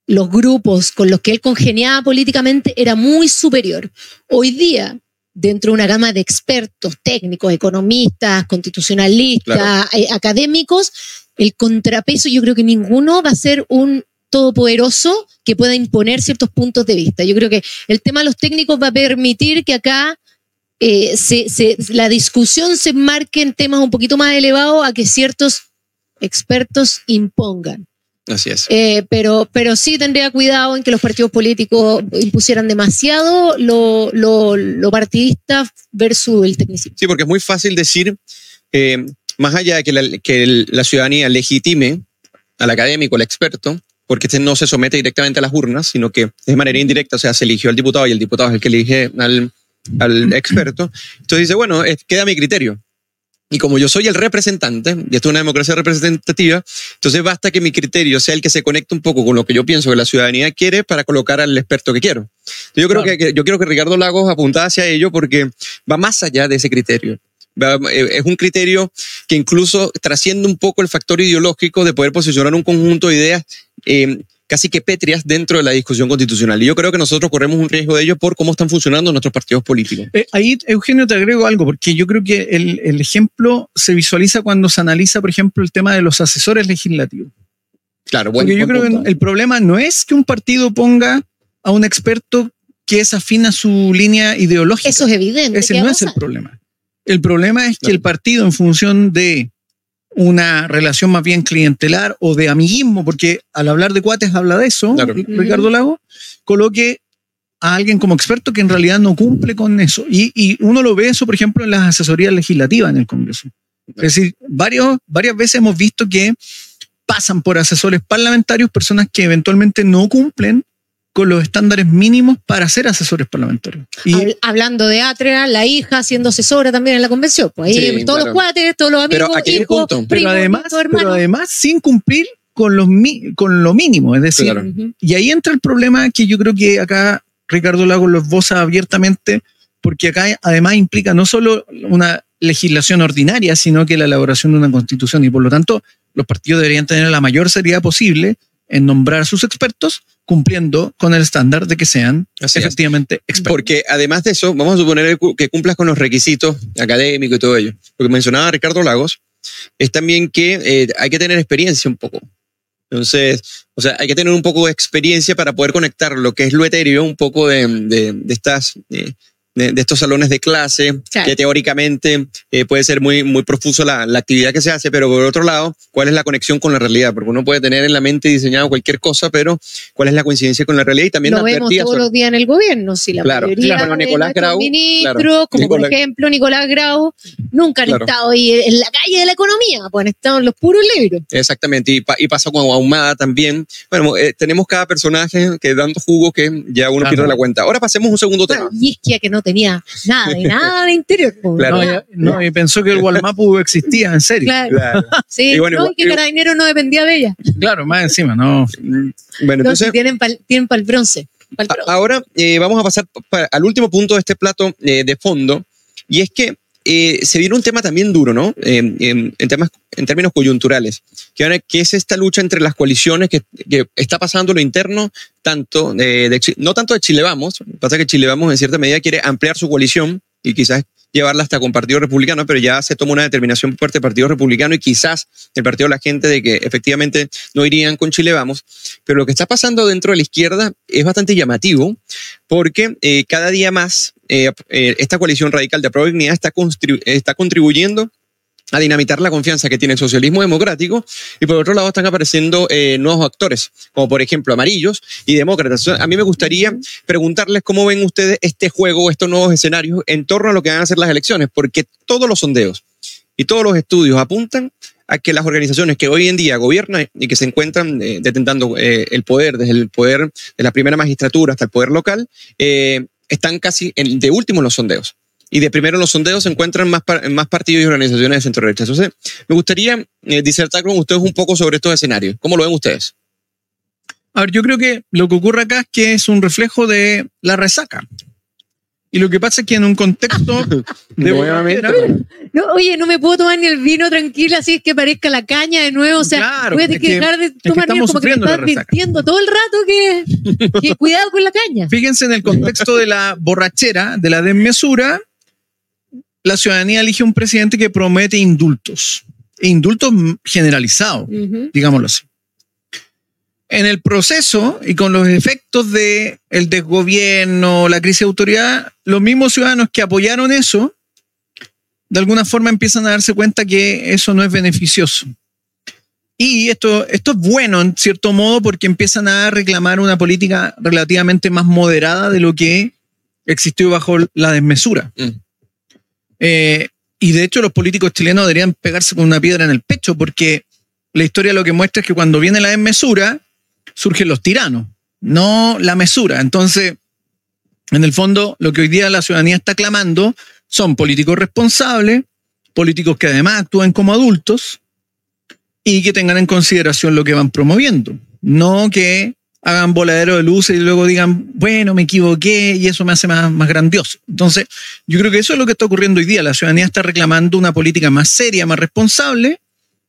los grupos con los que él congeniaba políticamente era muy superior. Hoy día, dentro de una gama de expertos, técnicos, economistas, constitucionalistas, eh, académicos, el contrapeso yo creo que ninguno va a ser un todopoderoso que pueda imponer ciertos puntos de vista. Yo creo que el tema de los técnicos va a permitir que acá eh, se- se- la discusión se marque en temas un poquito más elevados a que ciertos expertos impongan. Así es. Eh, pero, pero sí tendría cuidado en que los partidos políticos impusieran demasiado lo, lo, lo partidista versus el tecnicismo. Sí, porque es muy fácil decir, eh, más allá de que la, que la ciudadanía legitime al académico, al experto, porque este no se somete directamente a las urnas, sino que de manera indirecta, o sea, se eligió al diputado y el diputado es el que elige al, al experto. Entonces dice, bueno, queda mi criterio. Y como yo soy el representante, y esto es una democracia representativa, entonces basta que mi criterio sea el que se conecte un poco con lo que yo pienso que la ciudadanía quiere para colocar al experto que quiero. Yo creo Claro. que, yo quiero que Ricardo Lagos apunta hacia ello porque va más allá de ese criterio. Eh, Es un criterio que incluso trasciende un poco el factor ideológico de poder posicionar un conjunto de ideas eh, casi que pétreas dentro de la discusión constitucional. Y yo creo que nosotros corremos un riesgo de ello por cómo están funcionando nuestros partidos políticos. Eh, ahí, Eugenio, te agrego algo, porque yo creo que el, el ejemplo se visualiza cuando se analiza, por ejemplo, el tema de los asesores legislativos. Claro, bueno. Porque yo creo que el problema no es que un partido ponga a un experto que es afín a su línea ideológica. Eso es evidente. Ese ¿qué va no a es el problema. El problema es que el partido, en función de una relación más bien clientelar o de amiguismo, porque al hablar de cuates habla de eso, Claro. Ricardo Lago, coloque a alguien como experto que en realidad no cumple con eso. Y, y uno lo ve eso, por ejemplo, en las asesorías legislativas en el Congreso. Es decir, varios, varias veces hemos visto que pasan por asesores parlamentarios personas que eventualmente no cumplen con los estándares mínimos para ser asesores parlamentarios. Y, Habl- Hablando de Atria, la hija siendo asesora también en la convención. Pues ahí Sí, todos claro. los cuates, todos los amigos, Pero hijos, punto. pero además, pero sin cumplir con, los, con lo mínimo. Es decir, Claro. Y ahí entra el problema que yo creo que acá Ricardo Lago lo esboza abiertamente, porque acá además implica no solo una legislación ordinaria, sino que la elaboración de una constitución. Y por lo tanto, los partidos deberían tener la mayor seriedad posible en nombrar a sus expertos, cumpliendo con el estándar de que sean Así es. efectivamente expertos. Porque además de eso, vamos a suponer que cumplas con los requisitos académicos y todo ello. Lo que mencionaba Ricardo Lagos es también que eh, hay que tener experiencia un poco. Entonces, o sea, hay que tener un poco de experiencia para poder conectar lo que es lo etéreo, un poco de, de- de estas, eh, de, de estos salones de clase, Claro. que teóricamente eh, puede ser muy, muy profuso la, la actividad que se hace, pero por otro lado, ¿cuál es la conexión con la realidad? Porque uno puede tener en la mente diseñado cualquier cosa, pero ¿cuál es la coincidencia con la realidad? Y también lo vemos todos sobre- los días en el gobierno, si la Claro, mayoría claro, de Nicolás Grau, ministros, claro, como Nicolás- por ejemplo Nicolás Grau, nunca han Claro. estado ahí en la calle de la economía, pues han estado en los puros libros. Exactamente, y, pa- y pasa con Ahumada también. Bueno, eh, tenemos cada personaje que dando jugo que ya uno Claro. pierde la cuenta. Ahora pasemos a un segundo tema. Bueno, y Isquia que no tenía nada, de nada de interior. pues, Claro. No, nada. ya- no, y pensó que el Walmapu existía, en serio. Claro, Claro, sí, Y bueno, no, igual- y que Carabinero no dependía de ella. más encima, no. Bueno, No, entonces, si tienen para tienen el bronce. pa'l a- bronce. ahora eh, vamos a pasar pa- al último punto de este plato eh, de fondo, y es que eh, se viene un tema también duro, ¿no? En, temas, en términos coyunturales, que, es esta lucha entre las coaliciones que, está pasando lo interno, tanto de, de no tanto de Chile Vamos, pasa que Chile Vamos en cierta medida quiere ampliar su coalición y quizás llevarla hasta con Partido Republicano, pero ya se toma una determinación por parte del Partido Republicano y quizás el Partido de la Gente de que efectivamente no irían con Chile Vamos. Pero lo que está pasando dentro de la izquierda es bastante llamativo porque eh, cada día más eh, eh, esta coalición radical de Pro Dignidad está, está contribuyendo a dinamitar la confianza que tiene el socialismo democrático y por otro lado están apareciendo eh, nuevos actores, como por ejemplo amarillos y demócratas. A mí me gustaría preguntarles cómo ven ustedes este juego, estos nuevos escenarios en torno a lo que van a ser las elecciones, porque todos los sondeos y todos los estudios apuntan a que las organizaciones que hoy en día gobiernan y que se encuentran eh, detentando eh, el poder, desde el poder de la primera magistratura hasta el poder local, eh, están casi de último en los sondeos. Y de primero en los sondeos se encuentran más, más partidos y organizaciones de centro derecha. Entonces, me gustaría eh, disertar con ustedes un poco sobre estos escenarios. ¿Cómo lo ven ustedes? A ver, yo creo que lo que ocurre acá es que es un reflejo de la resaca. Y lo que pasa es que en un contexto de Nuevamente, borrachera- No, oye, no me puedo tomar ni el vino tranquila, así es que parezca la caña de nuevo. O sea, Claro, voy a tener que que- dejar de tomar vino como que me estás advirtiendo todo el rato que, que cuidado con la caña. Fíjense en el contexto de la borrachera, de la desmesura, la ciudadanía elige un presidente que promete indultos. E indultos generalizados, digámoslo así. En el proceso y con los efectos de el desgobierno, la crisis de autoridad, los mismos ciudadanos que apoyaron eso, de alguna forma empiezan a darse cuenta que eso no es beneficioso. Y esto, esto es bueno en cierto modo porque empiezan a reclamar una política relativamente más moderada de lo que existió bajo la desmesura. Mm. Eh, y de hecho los políticos chilenos deberían pegarse con una piedra en el pecho porque la historia lo que muestra es que cuando viene la desmesura surgen los tiranos, no la mesura. Entonces, en el fondo, lo que hoy día la ciudadanía está clamando son políticos responsables, políticos que además actúen como adultos y que tengan en consideración lo que van promoviendo. No que hagan voladero de luces y luego digan, bueno, me equivoqué y eso me hace más, más grandioso. Entonces, yo creo que eso es lo que está ocurriendo hoy día. La ciudadanía está reclamando una política más seria, más responsable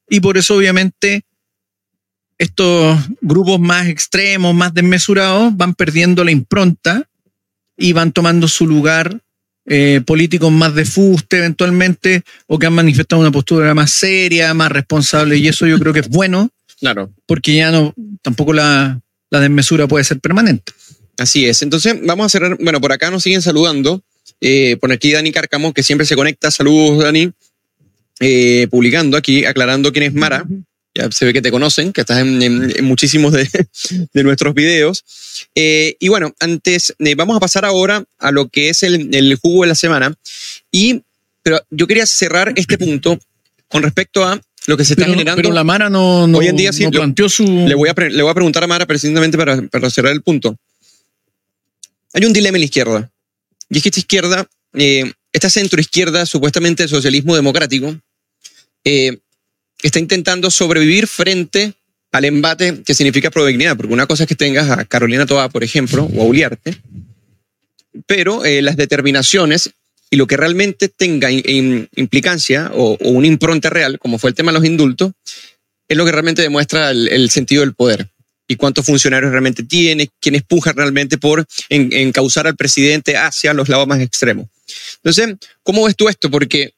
y por eso obviamente estos grupos más extremos, más desmesurados, van perdiendo la impronta y van tomando su lugar eh, políticos más de fuste eventualmente o que han manifestado una postura más seria, más responsable y eso yo creo que es bueno Claro. porque ya no, tampoco la, la desmesura puede ser permanente. Así es. Entonces, vamos a cerrar. Bueno, por acá nos siguen saludando. Eh, por aquí Dani Cárcamo, que siempre se conecta. Saludos, Dani. Eh, publicando aquí, aclarando quién es Mara. Ya se ve que te conocen, que estás en, en- en muchísimos de, de nuestros videos. Eh, y bueno, antes, eh, vamos a pasar ahora a lo que es el, el jugo de la semana. Y, pero yo quería cerrar este punto con respecto a lo que se está Pero, generando. pero la Mara no, no, Hoy en día sí, no planteó su... Le voy a, le voy a preguntar a Mara precisamente para, para cerrar el punto. Hay un dilema en la izquierda. Y es que esta izquierda, eh, esta centroizquierda, supuestamente el socialismo democrático, eh, está intentando sobrevivir frente al embate que significa prodignidad. Porque una cosa es que tengas a Carolina Toa, por ejemplo, o a Uliarte, pero eh, las determinaciones y lo que realmente tenga implicancia o, o una impronta real, como fue el tema de los indultos, es lo que realmente demuestra el, sentido del poder y cuántos funcionarios realmente tiene, quién empuja realmente por en- encauzar al presidente hacia los lados más extremos. Entonces, ¿cómo ves tú esto? Porque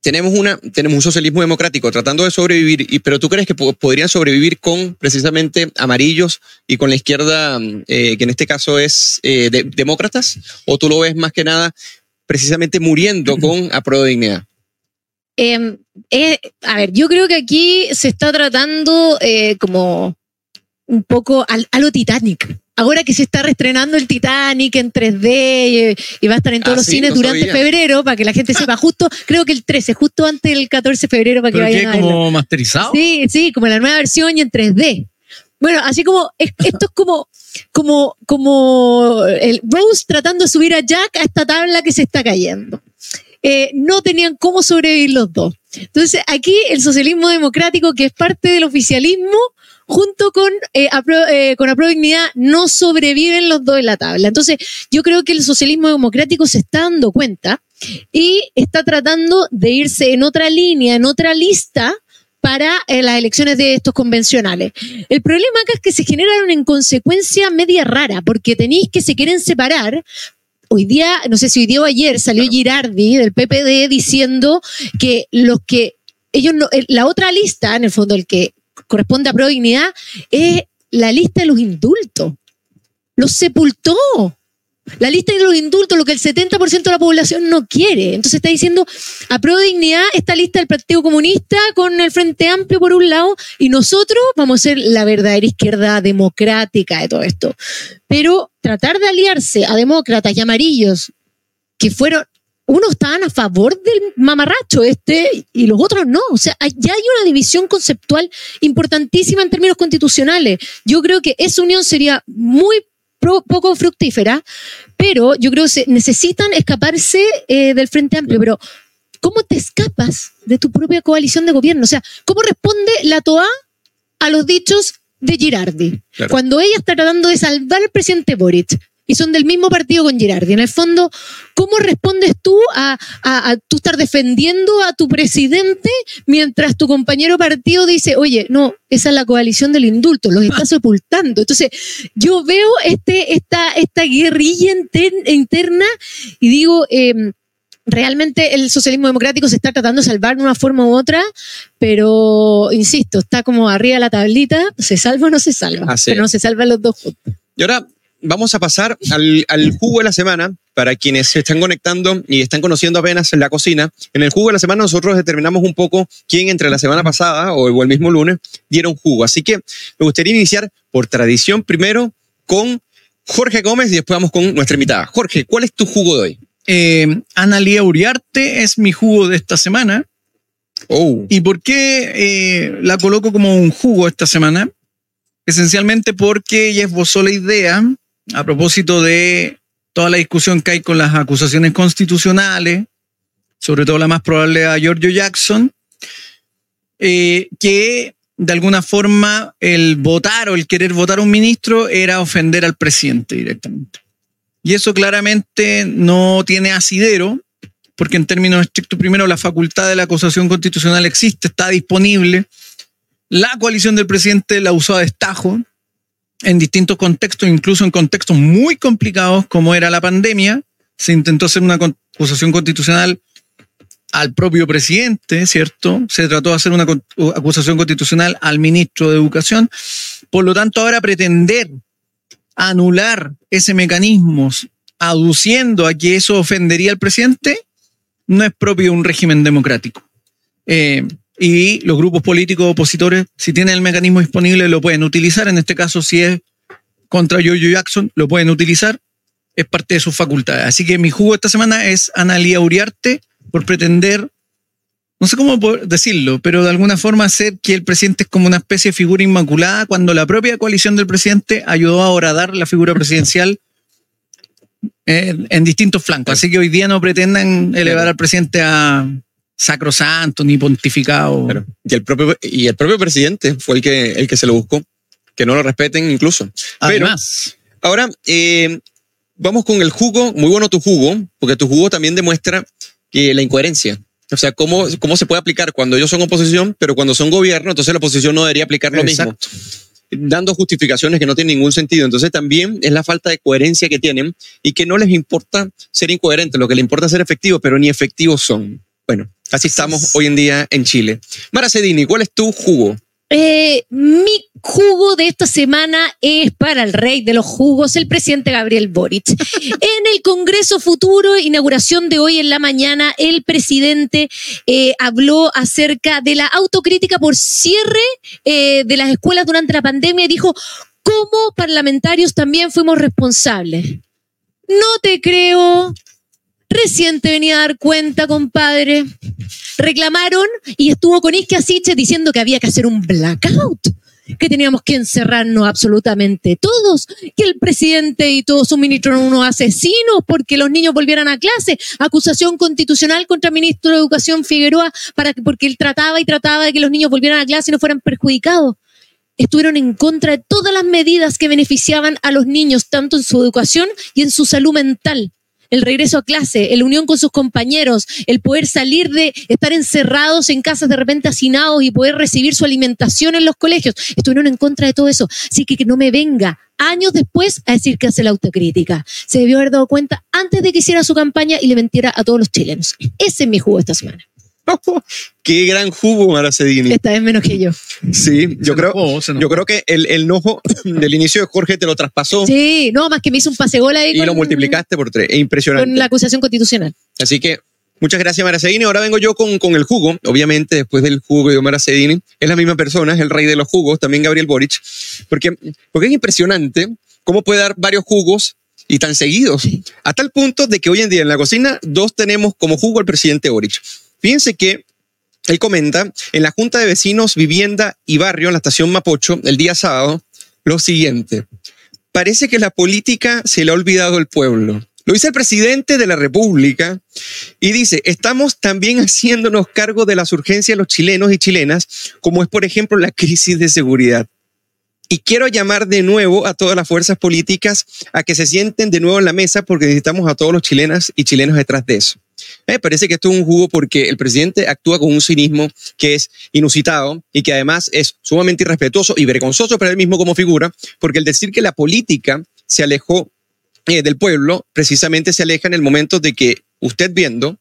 tenemos, una, tenemos un socialismo democrático tratando de sobrevivir, y, pero ¿tú crees que po- podrían sobrevivir con precisamente amarillos y con la izquierda, mm, eh, que en este caso es eh, de- demócratas? ¿O tú lo ves más que nada precisamente muriendo con apruebo de dignidad? Eh, eh, a ver, yo creo que aquí se está tratando como un poco a lo Titanic. Ahora que se está reestrenando el Titanic en 3D y, y va a estar en todos Ah, los sí, cines no durante sabía. febrero, para que la gente sepa, justo, creo que el 13, justo antes del 14 de febrero, para que vayan a verlo. ¿Como masterizado? Sí, sí, como la nueva versión y en 3D. Bueno, así como es- esto es como, como, como el Rose tratando de subir a Jack a esta tabla que se está cayendo. Eh, no tenían cómo sobrevivir los dos. Entonces, aquí el socialismo democrático, que es parte del oficialismo, junto con, eh, apro- eh, con Apruebo Dignidad, no sobreviven los dos en la tabla. Entonces, yo creo que el socialismo democrático se está dando cuenta y está tratando de irse en otra línea, en otra lista para eh, las elecciones de estos convencionales. El problema acá es que se generaron en consecuencia media rara, porque tenéis que se quieren separar. Hoy día, no sé si hoy día o ayer, salió Girardi del PPD diciendo que los que ellos no, eh, la otra lista, en el fondo, el que corresponde a Pro Dignidad, es la lista de los indultos. Los sepultó. La lista de los indultos, lo que el 70% de la población no quiere. Entonces está diciendo, a Pro Dignidad, esta lista del Partido Comunista con el Frente Amplio por un lado, y nosotros vamos a ser la verdadera izquierda democrática de todo esto. Pero tratar de aliarse a demócratas y amarillos, que fueron unos estaban a favor del mamarracho este y los otros no. O sea, ya hay una división conceptual importantísima en términos constitucionales. Yo creo que esa unión sería muy poco fructífera, pero yo creo que se necesitan escaparse eh, del Frente Amplio. Pero, ¿cómo te escapas de tu propia coalición de gobierno? O sea, ¿cómo responde la TOA a los dichos de Girardi? Claro. Cuando ella está tratando de salvar al presidente Boric y son del mismo partido con Girardi. En el fondo, ¿cómo respondes tú a, a- a tú estar defendiendo a tu presidente mientras tu compañero partido dice, oye, no, esa es la coalición del indulto, los está sepultando? Entonces, yo veo este, esta, esta guerrilla inter- interna y digo, eh, realmente el socialismo democrático se está tratando de salvar de una forma u otra, pero insisto, está como arriba de la tablita, ¿se salva o no se salva? Así pero no se salvan los dos juntos. Y ahora vamos a pasar al, al jugo de la semana. Para quienes se están conectando y están conociendo apenas la cocina, en el jugo de la semana nosotros determinamos un poco quién entre la semana pasada o, o el mismo lunes dieron jugo. Así que me gustaría iniciar por tradición primero con Jorge Gómez y después vamos con nuestra invitada. Jorge, ¿cuál es tu jugo de hoy? Eh, Analía Uriarte es mi jugo de esta semana. Oh, ¿Y por qué eh, la coloco como un jugo esta semana? Esencialmente porque ella esbozó la idea, a propósito de toda la discusión que hay con las acusaciones constitucionales, sobre todo la más probable a Giorgio Jackson, eh, que de alguna forma el votar o el querer votar a un ministro era ofender al presidente directamente. Y eso claramente no tiene asidero, porque en términos estrictos, primero, la facultad de la acusación constitucional existe, está disponible. La coalición del presidente la usó a destajo en distintos contextos, incluso en contextos muy complicados como era la pandemia. Se intentó hacer una acusación constitucional al propio presidente, ¿cierto? Se trató de hacer una acusación constitucional al ministro de Educación. Por lo tanto, ahora pretender anular ese mecanismo aduciendo a que eso ofendería al presidente no es propio de un régimen democrático. Eh, y los grupos políticos opositores, si tienen el mecanismo disponible, lo pueden utilizar. En este caso, si es contra Giorgio Jackson, lo pueden utilizar. Es parte de sus facultades. Así que mi jugo esta semana es Analía Uriarte por pretender, no sé cómo decirlo, pero de alguna forma hacer que el presidente es como una especie de figura inmaculada cuando la propia coalición del presidente ayudó a horadar la figura presidencial en, en distintos flancos. Así que hoy día no pretendan elevar al presidente a sacrosanto ni pontificado. Y el propio, y el propio presidente fue el que, el que se lo buscó. Que no lo respeten incluso. Pero- Además, Ahora, eh, vamos con el jugo. Muy bueno tu jugo, porque tu jugo también demuestra que la incoherencia. O sea, cómo, cómo se puede aplicar cuando ellos son oposición, pero cuando son gobierno, entonces la oposición no debería aplicar lo mismo. Dando justificaciones que no tienen ningún sentido. Entonces también es la falta de coherencia que tienen y que no les importa ser incoherentes, lo que les importa es ser efectivos, pero ni efectivos son. Bueno, así estamos hoy en día en Chile. Mara Cedini, ¿cuál es tu jugo? Eh, mi jugo de esta semana es para el rey de los jugos, el presidente Gabriel Boric. en el Congreso Futuro, inauguración de hoy en la mañana, el presidente eh, habló acerca de la autocrítica por cierre eh, de las escuelas durante la pandemia y dijo, como parlamentarios también fuimos responsables. No te creo. Recién te venía a dar cuenta, compadre. Reclamaron y estuvo con Isque Asiche diciendo que había que hacer un blackout, que teníamos que encerrarnos absolutamente todos, que el presidente y todos sus ministros eran unos asesinos porque los niños volvieran a clase. Acusación constitucional contra el ministro de Educación Figueroa para que, porque él trataba y trataba de que los niños volvieran a clase y no fueran perjudicados estuvieron en contra de todas las medidas que beneficiaban a los niños, tanto en su educación y en su salud mental. El regreso a clase, la unión con sus compañeros, el poder salir de estar encerrados en casas de repente hacinados y poder recibir su alimentación en los colegios. Estuvieron en contra de todo eso. Así que que no me venga años después a decir que hace la autocrítica. Se debió haber dado cuenta antes de que hiciera su campaña y le mintiera a todos los chilenos. Ese es mi jugo esta semana. Qué gran jugo, Mara Cedini. Esta vez menos que yo. Sí, yo se creo, enojó, se enojó. yo creo que el, el enojo del inicio de Jorge te lo traspasó Sí, no, más que me hizo un pase gol ahí y con- lo multiplicaste por tres. Es impresionante. con la acusación constitucional. Así que muchas gracias, Mara Cedini. Ahora vengo yo con, con el jugo. Obviamente, después del jugo de Mara Cedini, es la misma persona, es el rey de los jugos, también Gabriel Boric. Porque, porque es impresionante cómo puede dar varios jugos y tan seguidos, a tal punto de que hoy en día en la cocina dos tenemos como jugo al presidente Boric. Fíjense que él comenta en la Junta de Vecinos, Vivienda y Barrio en la estación Mapocho el día sábado lo siguiente. Parece que la política se le ha olvidado al pueblo. Lo dice el presidente de la República y dice, estamos también haciéndonos cargo de las urgencias de los chilenos y chilenas, como es por ejemplo la crisis de seguridad. Y quiero llamar de nuevo a todas las fuerzas políticas a que se sienten de nuevo en la mesa porque necesitamos a todos los chilenas y chilenos detrás de eso. Me parece que esto es un jugo porque el presidente actúa con un cinismo que es inusitado y que además es sumamente irrespetuoso y vergonzoso para él mismo como figura, porque el decir que la política se alejó eh, del pueblo precisamente se aleja en el momento de que usted viendo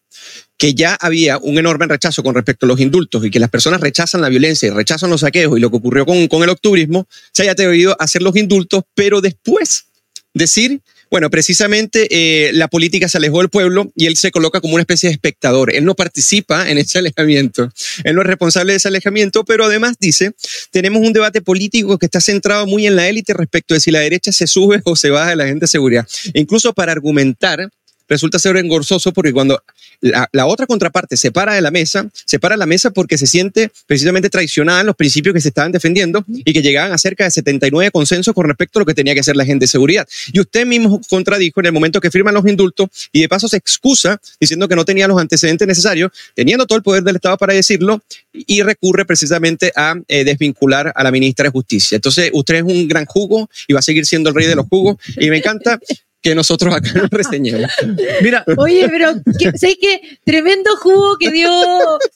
que ya había un enorme rechazo con respecto a los indultos y que las personas rechazan la violencia y rechazan los saqueos y lo que ocurrió con, el octubrismo, se haya atrevido a hacer los indultos, pero después decir bueno, precisamente eh, la política se alejó del pueblo y él se coloca como una especie de espectador. Él no participa en ese alejamiento. Él no es responsable de ese alejamiento, pero además dice, tenemos un debate político que está centrado muy en la élite respecto de si la derecha se sube o se baja de la gente de seguridad. incluso para argumentar resulta ser engorzoso porque cuando la, otra contraparte se para de la mesa, se para de la mesa porque se siente precisamente traicionada en los principios que se estaban defendiendo y que llegaban a cerca de 79 consensos con respecto a lo que tenía que hacer la gente de seguridad. Y usted mismo contradijo en el momento que firman los indultos y de paso se excusa diciendo que no tenía los antecedentes necesarios, teniendo todo el poder del Estado para decirlo y recurre precisamente a eh, desvincular a la ministra de Justicia. Entonces, usted es un gran jugo y va a seguir siendo el rey de los jugos y me encanta que nosotros acá nos reseñemos. Mira. Oye, pero ¿sabes qué? Tremendo jugo que dio,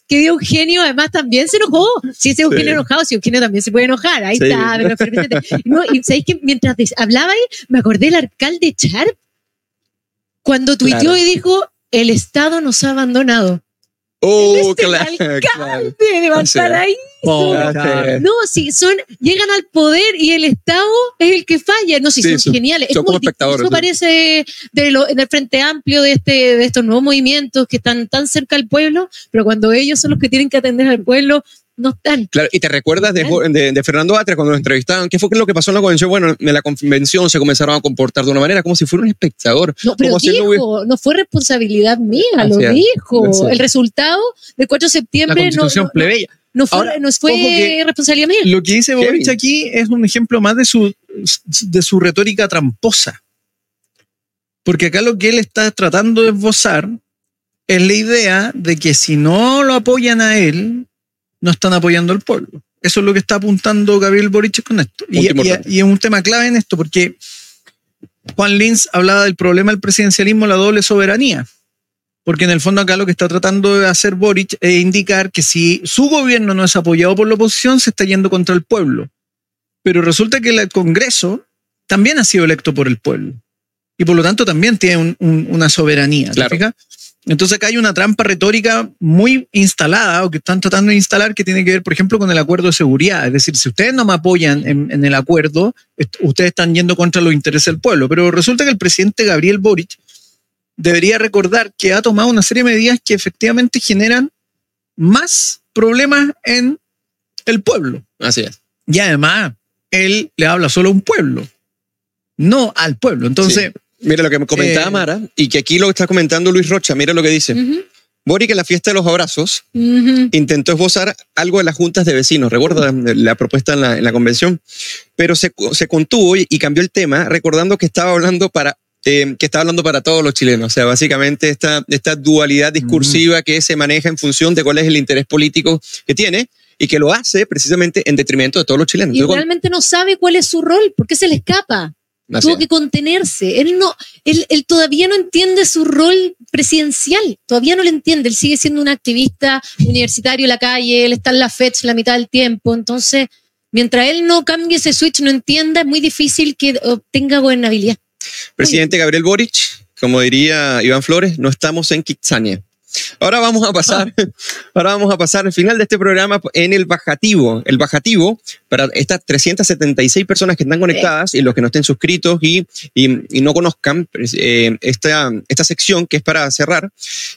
que dio Eugenio, además también se enojó. Si ese Eugenio enojado, si Eugenio también se puede enojar. Ahí está, no, y ¿sabéis que mientras hablaba ahí, me acordé del alcalde Charp cuando tuiteó y dijo: el Estado nos ha abandonado. Oh, claro, alcalde de Valparaíso. no, si son, llegan al poder y el Estado es el que falla. No, si son, geniales. es muy Eso parece de lo, en el frente amplio de, este, de estos nuevos movimientos que están tan cerca al pueblo, pero cuando ellos son los que tienen que atender al pueblo, no están. Claro, y te recuerdas de, de, Fernando Atria cuando lo entrevistaban, ¿qué fue lo que pasó en la convención? Bueno, en la convención se comenzaron a comportar de una manera como si fuera un espectador. No, pero dijo, no, fue responsabilidad mía, lo dijo. El resultado del 4 de septiembre la constitución no, plebeya. No fue, no fue responsabilidad mía. Lo que dice Boric aquí es un ejemplo más de su, de su retórica tramposa. Porque acá lo que él está tratando de esbozar es la idea de que si no lo apoyan a él, no están apoyando al pueblo. Eso es lo que está apuntando Gabriel Boric con esto. Y, es un tema clave en esto, porque Juan Lins hablaba del problema del presidencialismo, la doble soberanía. Porque en el fondo acá lo que está tratando de hacer Boric es indicar que si su gobierno no es apoyado por la oposición, se está yendo contra el pueblo. Pero resulta que el Congreso también ha sido electo por el pueblo. Y por lo tanto también tiene una soberanía. Claro. Entonces acá hay una trampa retórica muy instalada o que están tratando de instalar que tiene que ver, por ejemplo, con el acuerdo de seguridad. Es decir, si ustedes no me apoyan en, el acuerdo, ustedes están yendo contra los intereses del pueblo. Pero resulta que el presidente Gabriel Boric debería recordar que ha tomado una serie de medidas que efectivamente generan más problemas en el pueblo. Así es. Y además, él le habla solo a un pueblo, no al pueblo. Entonces... Mira lo que me comentaba eh, Mara y que aquí lo está comentando Luis Rocha. Mira lo que dice. Boric en la fiesta de los abrazos intentó esbozar algo de las juntas de vecinos, recuerda la propuesta en la, convención, pero se, contuvo y, cambió el tema recordando que estaba hablando para eh, que estaba hablando para todos los chilenos. O sea, básicamente esta, esta dualidad discursiva que se maneja en función de cuál es el interés político que tiene y que lo hace precisamente en detrimento de todos los chilenos. Y realmente no sabe cuál es su rol, porque se le escapa. Tuvo que contenerse. Él, no, él, él, todavía no entiende su rol presidencial, todavía no lo entiende. Él sigue siendo un activista universitario en la calle, él está en la FEDS la mitad del tiempo. Entonces, mientras él no cambie ese switch, no entienda, es muy difícil que obtenga gobernabilidad. Presidente Gabriel Boric, como diría Iván Flores, no estamos en Kitsania. Ahora vamos a pasar, ahora vamos a pasar al final de este programa en el bajativo. El bajativo, para estas 376 personas que están conectadas y los que no estén suscritos y, y, y no conozcan pues, eh, esta, esta sección que es para cerrar,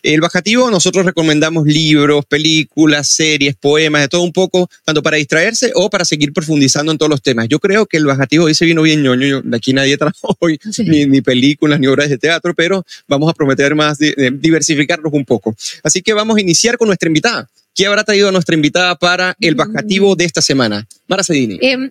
el bajativo nosotros recomendamos libros, películas, series, poemas, de todo un poco, tanto para distraerse o para seguir profundizando en todos los temas. Yo creo que el bajativo hoy se vino bien ñoño, yo- de aquí nadie trajo hoy Sí. ni, ni películas ni obras de teatro, pero vamos a prometer más di- eh, diversificarnos un poco. Así que vamos a iniciar con nuestra invitada. ¿Qué habrá traído nuestra invitada para el bajativo de esta semana? Mara Cedini. Eh,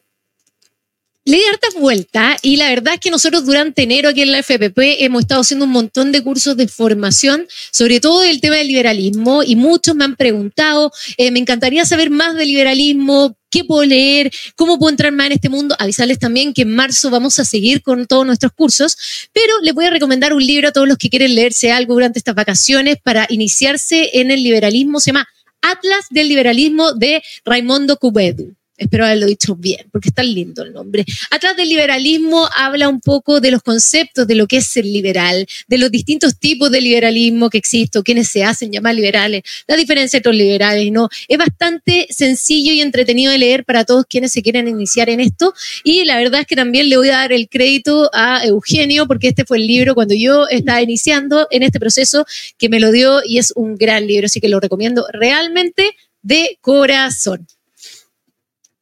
le di hartas vueltas y la verdad es que nosotros durante enero aquí en la FPP hemos estado haciendo un montón de cursos de formación, sobre todo del tema del liberalismo y muchos me han preguntado, eh, me encantaría saber más del liberalismo, qué puedo leer, cómo puedo entrar más en este mundo. Avisarles también que en marzo vamos a seguir con todos nuestros cursos, pero les voy a recomendar un libro a todos los que quieren leerse algo durante estas vacaciones para iniciarse en el liberalismo. Se llama Atlas del Liberalismo de Raimondo Cubedu. Espero haberlo dicho bien, porque está lindo el nombre. Atrás del liberalismo habla un poco de los conceptos de lo que es ser liberal, de los distintos tipos de liberalismo que existen, quienes se hacen llamar liberales, la diferencia entre los liberales y no. Es bastante sencillo y entretenido de leer para todos quienes se quieren iniciar en esto. Y la verdad es que también le voy a dar el crédito a Eugenio, porque este fue el libro cuando yo estaba iniciando en este proceso, que me lo dio y es un gran libro, así que lo recomiendo realmente de corazón.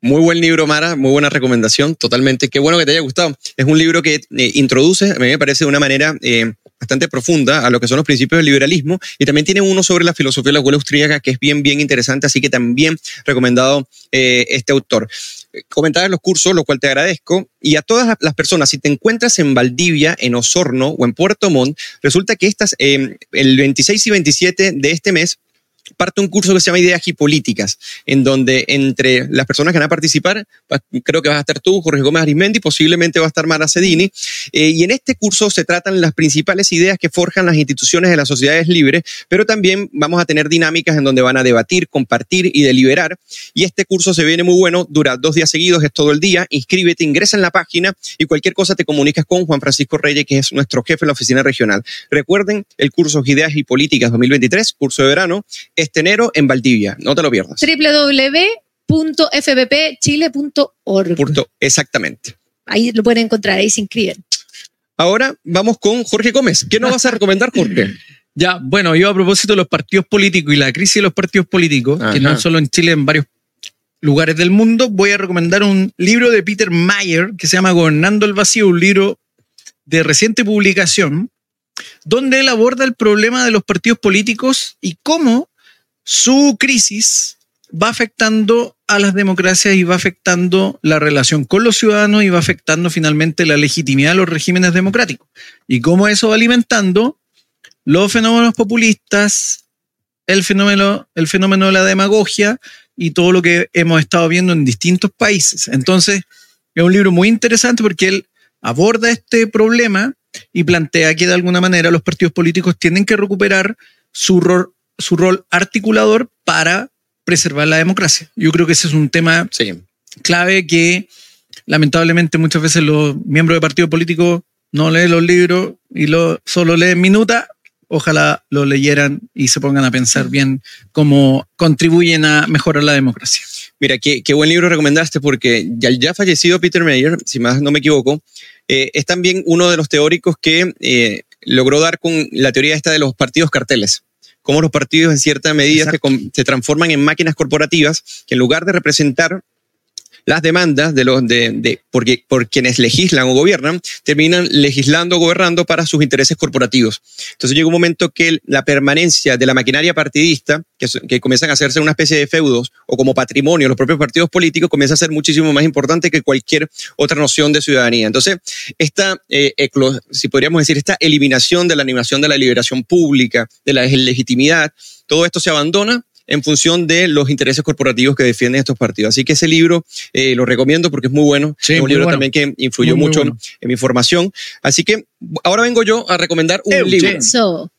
Muy buen libro, Mara, muy buena recomendación, totalmente. Qué bueno que te haya gustado. Es un libro que eh, introduce, a mí me parece, de una manera eh, bastante profunda a lo que son los principios del liberalismo y también tiene uno sobre la filosofía de la escuela austríaca que es bien, bien interesante, así que también recomendado eh, este autor. Comentabas los cursos, lo cual te agradezco. Y a todas las personas, si te encuentras en Valdivia, en Osorno o en Puerto Montt, resulta que estas, el 26 y 27 de este mes parte un curso que se llama Ideas y Políticas, en donde entre las personas que van a participar, creo que vas a estar tú, Jorge Gómez Arismendi, posiblemente va a estar Mara Cedini, eh, y en este curso se tratan las principales ideas que forjan las instituciones de las sociedades libres, pero también vamos a tener dinámicas en donde van a debatir, compartir y deliberar, y este curso se viene muy bueno, dura dos días seguidos, es todo el día, inscríbete, ingresa en la página y cualquier cosa te comunicas con Juan Francisco Reyes, que es nuestro jefe en la oficina regional. Recuerden el curso Ideas y Políticas 2023, curso de verano, este enero en Valdivia. No te lo pierdas. www.fppchile.org. Punto, exactamente. Ahí lo pueden encontrar, ahí se inscriben. Ahora vamos con Jorge Gómez. ¿Qué nos vas a recomendar, Jorge? Ya, bueno, yo a propósito de los partidos políticos y la crisis de los partidos políticos, Ajá. que no solo en Chile, en varios lugares del mundo, voy a recomendar un libro de Peter Mayer que se llama Gobernando el Vacío, un libro de reciente publicación, donde él aborda el problema de los partidos políticos y cómo su crisis va afectando a las democracias y va afectando la relación con los ciudadanos y va afectando finalmente la legitimidad de los regímenes democráticos. Y cómo eso va alimentando los fenómenos populistas, el fenómeno, el fenómeno de la demagogia y todo lo que hemos estado viendo en distintos países. Entonces, es un libro muy interesante porque él aborda este problema y plantea que de alguna manera los partidos políticos tienen que recuperar su su rol articulador para preservar la democracia. Yo creo que ese es un tema Sí. clave que lamentablemente muchas veces los miembros de partidos políticos no leen los libros y lo, solo leen minuta. Ojalá lo leyeran y se pongan a pensar bien cómo contribuyen a mejorar la democracia. Mira, qué, qué buen libro recomendaste porque ya, ya fallecido Peter Mayer, si más no me equivoco, eh, es también uno de los teóricos que eh, logró dar con la teoría esta de los partidos carteles. Cómo los partidos en cierta medida se, se transforman en máquinas corporativas que en lugar de representar las demandas de los de, de- porque, por quienes legislan o gobiernan, terminan legislando o gobernando para sus intereses corporativos. Entonces llega un momento que la permanencia de la maquinaria partidista, que, que comienzan a hacerse una especie de feudos o como patrimonio los propios partidos políticos, comienza a ser muchísimo más importante que cualquier otra noción de ciudadanía. Entonces, esta, eh, si podríamos decir, esta eliminación de la animación de la liberación pública, de la legitimidad, todo esto se abandona en función de los intereses corporativos que defienden estos partidos. Así que ese libro eh, lo recomiendo porque es muy bueno. Sí, es un muy libro bueno. también que influyó Muy, muy mucho bueno. en mi formación. Así que ahora vengo yo a recomendar un libro. So,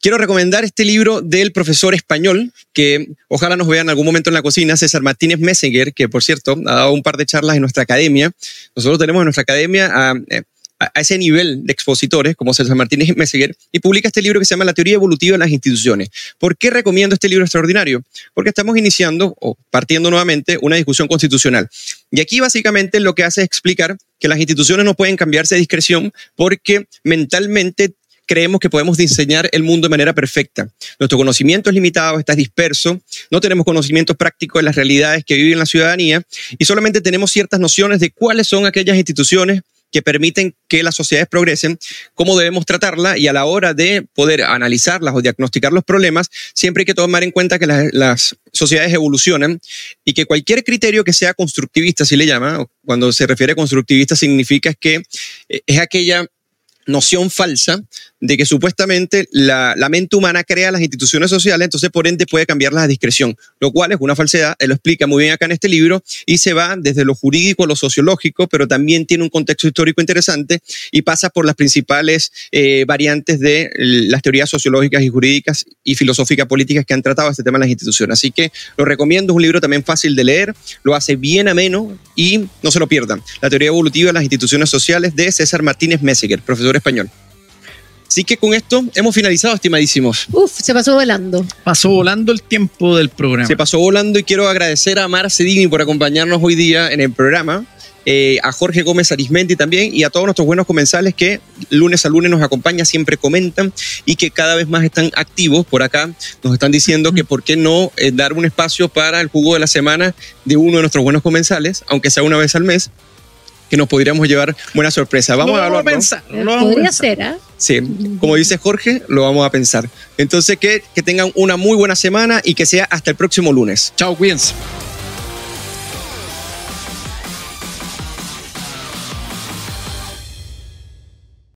Quiero recomendar este libro del profesor español, que ojalá nos vea en algún momento en la cocina, César Martínez Messenger, que por cierto ha dado un par de charlas en nuestra academia. Nosotros tenemos en nuestra academia a, eh, a, ese nivel de expositores como César Martínez Messeguer y publica este libro que se llama La teoría evolutiva de las instituciones. ¿Por qué recomiendo este libro extraordinario? Porque estamos iniciando o partiendo nuevamente una discusión constitucional. Y aquí básicamente lo que hace es explicar que las instituciones no pueden cambiarse de discreción porque mentalmente creemos que podemos diseñar el mundo de manera perfecta. Nuestro conocimiento es limitado, está disperso, no tenemos conocimiento práctico de las realidades que vive la ciudadanía y solamente tenemos ciertas nociones de cuáles son aquellas instituciones que permiten que las sociedades progresen, cómo debemos tratarla y a la hora de poder analizarlas o diagnosticar los problemas, siempre hay que tomar en cuenta que las, las sociedades evolucionan y que cualquier criterio que sea constructivista, si le llama, cuando se refiere a constructivista significa que eh, es aquella noción falsa de que supuestamente la, la, mente humana crea las instituciones sociales, entonces por ende puede cambiarlas a discreción, lo cual es una falsedad, él lo explica muy bien acá en este libro y se va desde lo jurídico a lo sociológico, pero también tiene un contexto histórico interesante y pasa por las principales eh, variantes de las teorías sociológicas y jurídicas y filosóficas políticas que han tratado este tema en las instituciones. Así que lo recomiendo, es un libro también fácil de leer, lo hace bien ameno y no se lo pierdan. La teoría evolutiva de las instituciones sociales de César Martínez Messeger, profesor español. Así que con esto hemos finalizado, estimadísimos. Uf, se pasó volando. Pasó volando el tiempo del programa. Se pasó volando y quiero agradecer a Mar Cedini por acompañarnos hoy día en el programa. Eh, a Jorge Gómez Arismendi también y a todos nuestros buenos comensales que lunes a lunes nos acompañan, siempre comentan y que cada vez más están activos por acá. Nos están diciendo que por qué no eh, dar un espacio para el jugo de la semana de uno de nuestros buenos comensales, aunque sea una vez al mes que nos podríamos llevar buena sorpresa. Vamos a vamos a pensar. Lo vamos Podría a pensar. ser, ¿ah? Sí, como dice Jorge, lo vamos a pensar. Entonces, que, que tengan una muy buena semana y que sea hasta el próximo lunes. Chao, cuídense.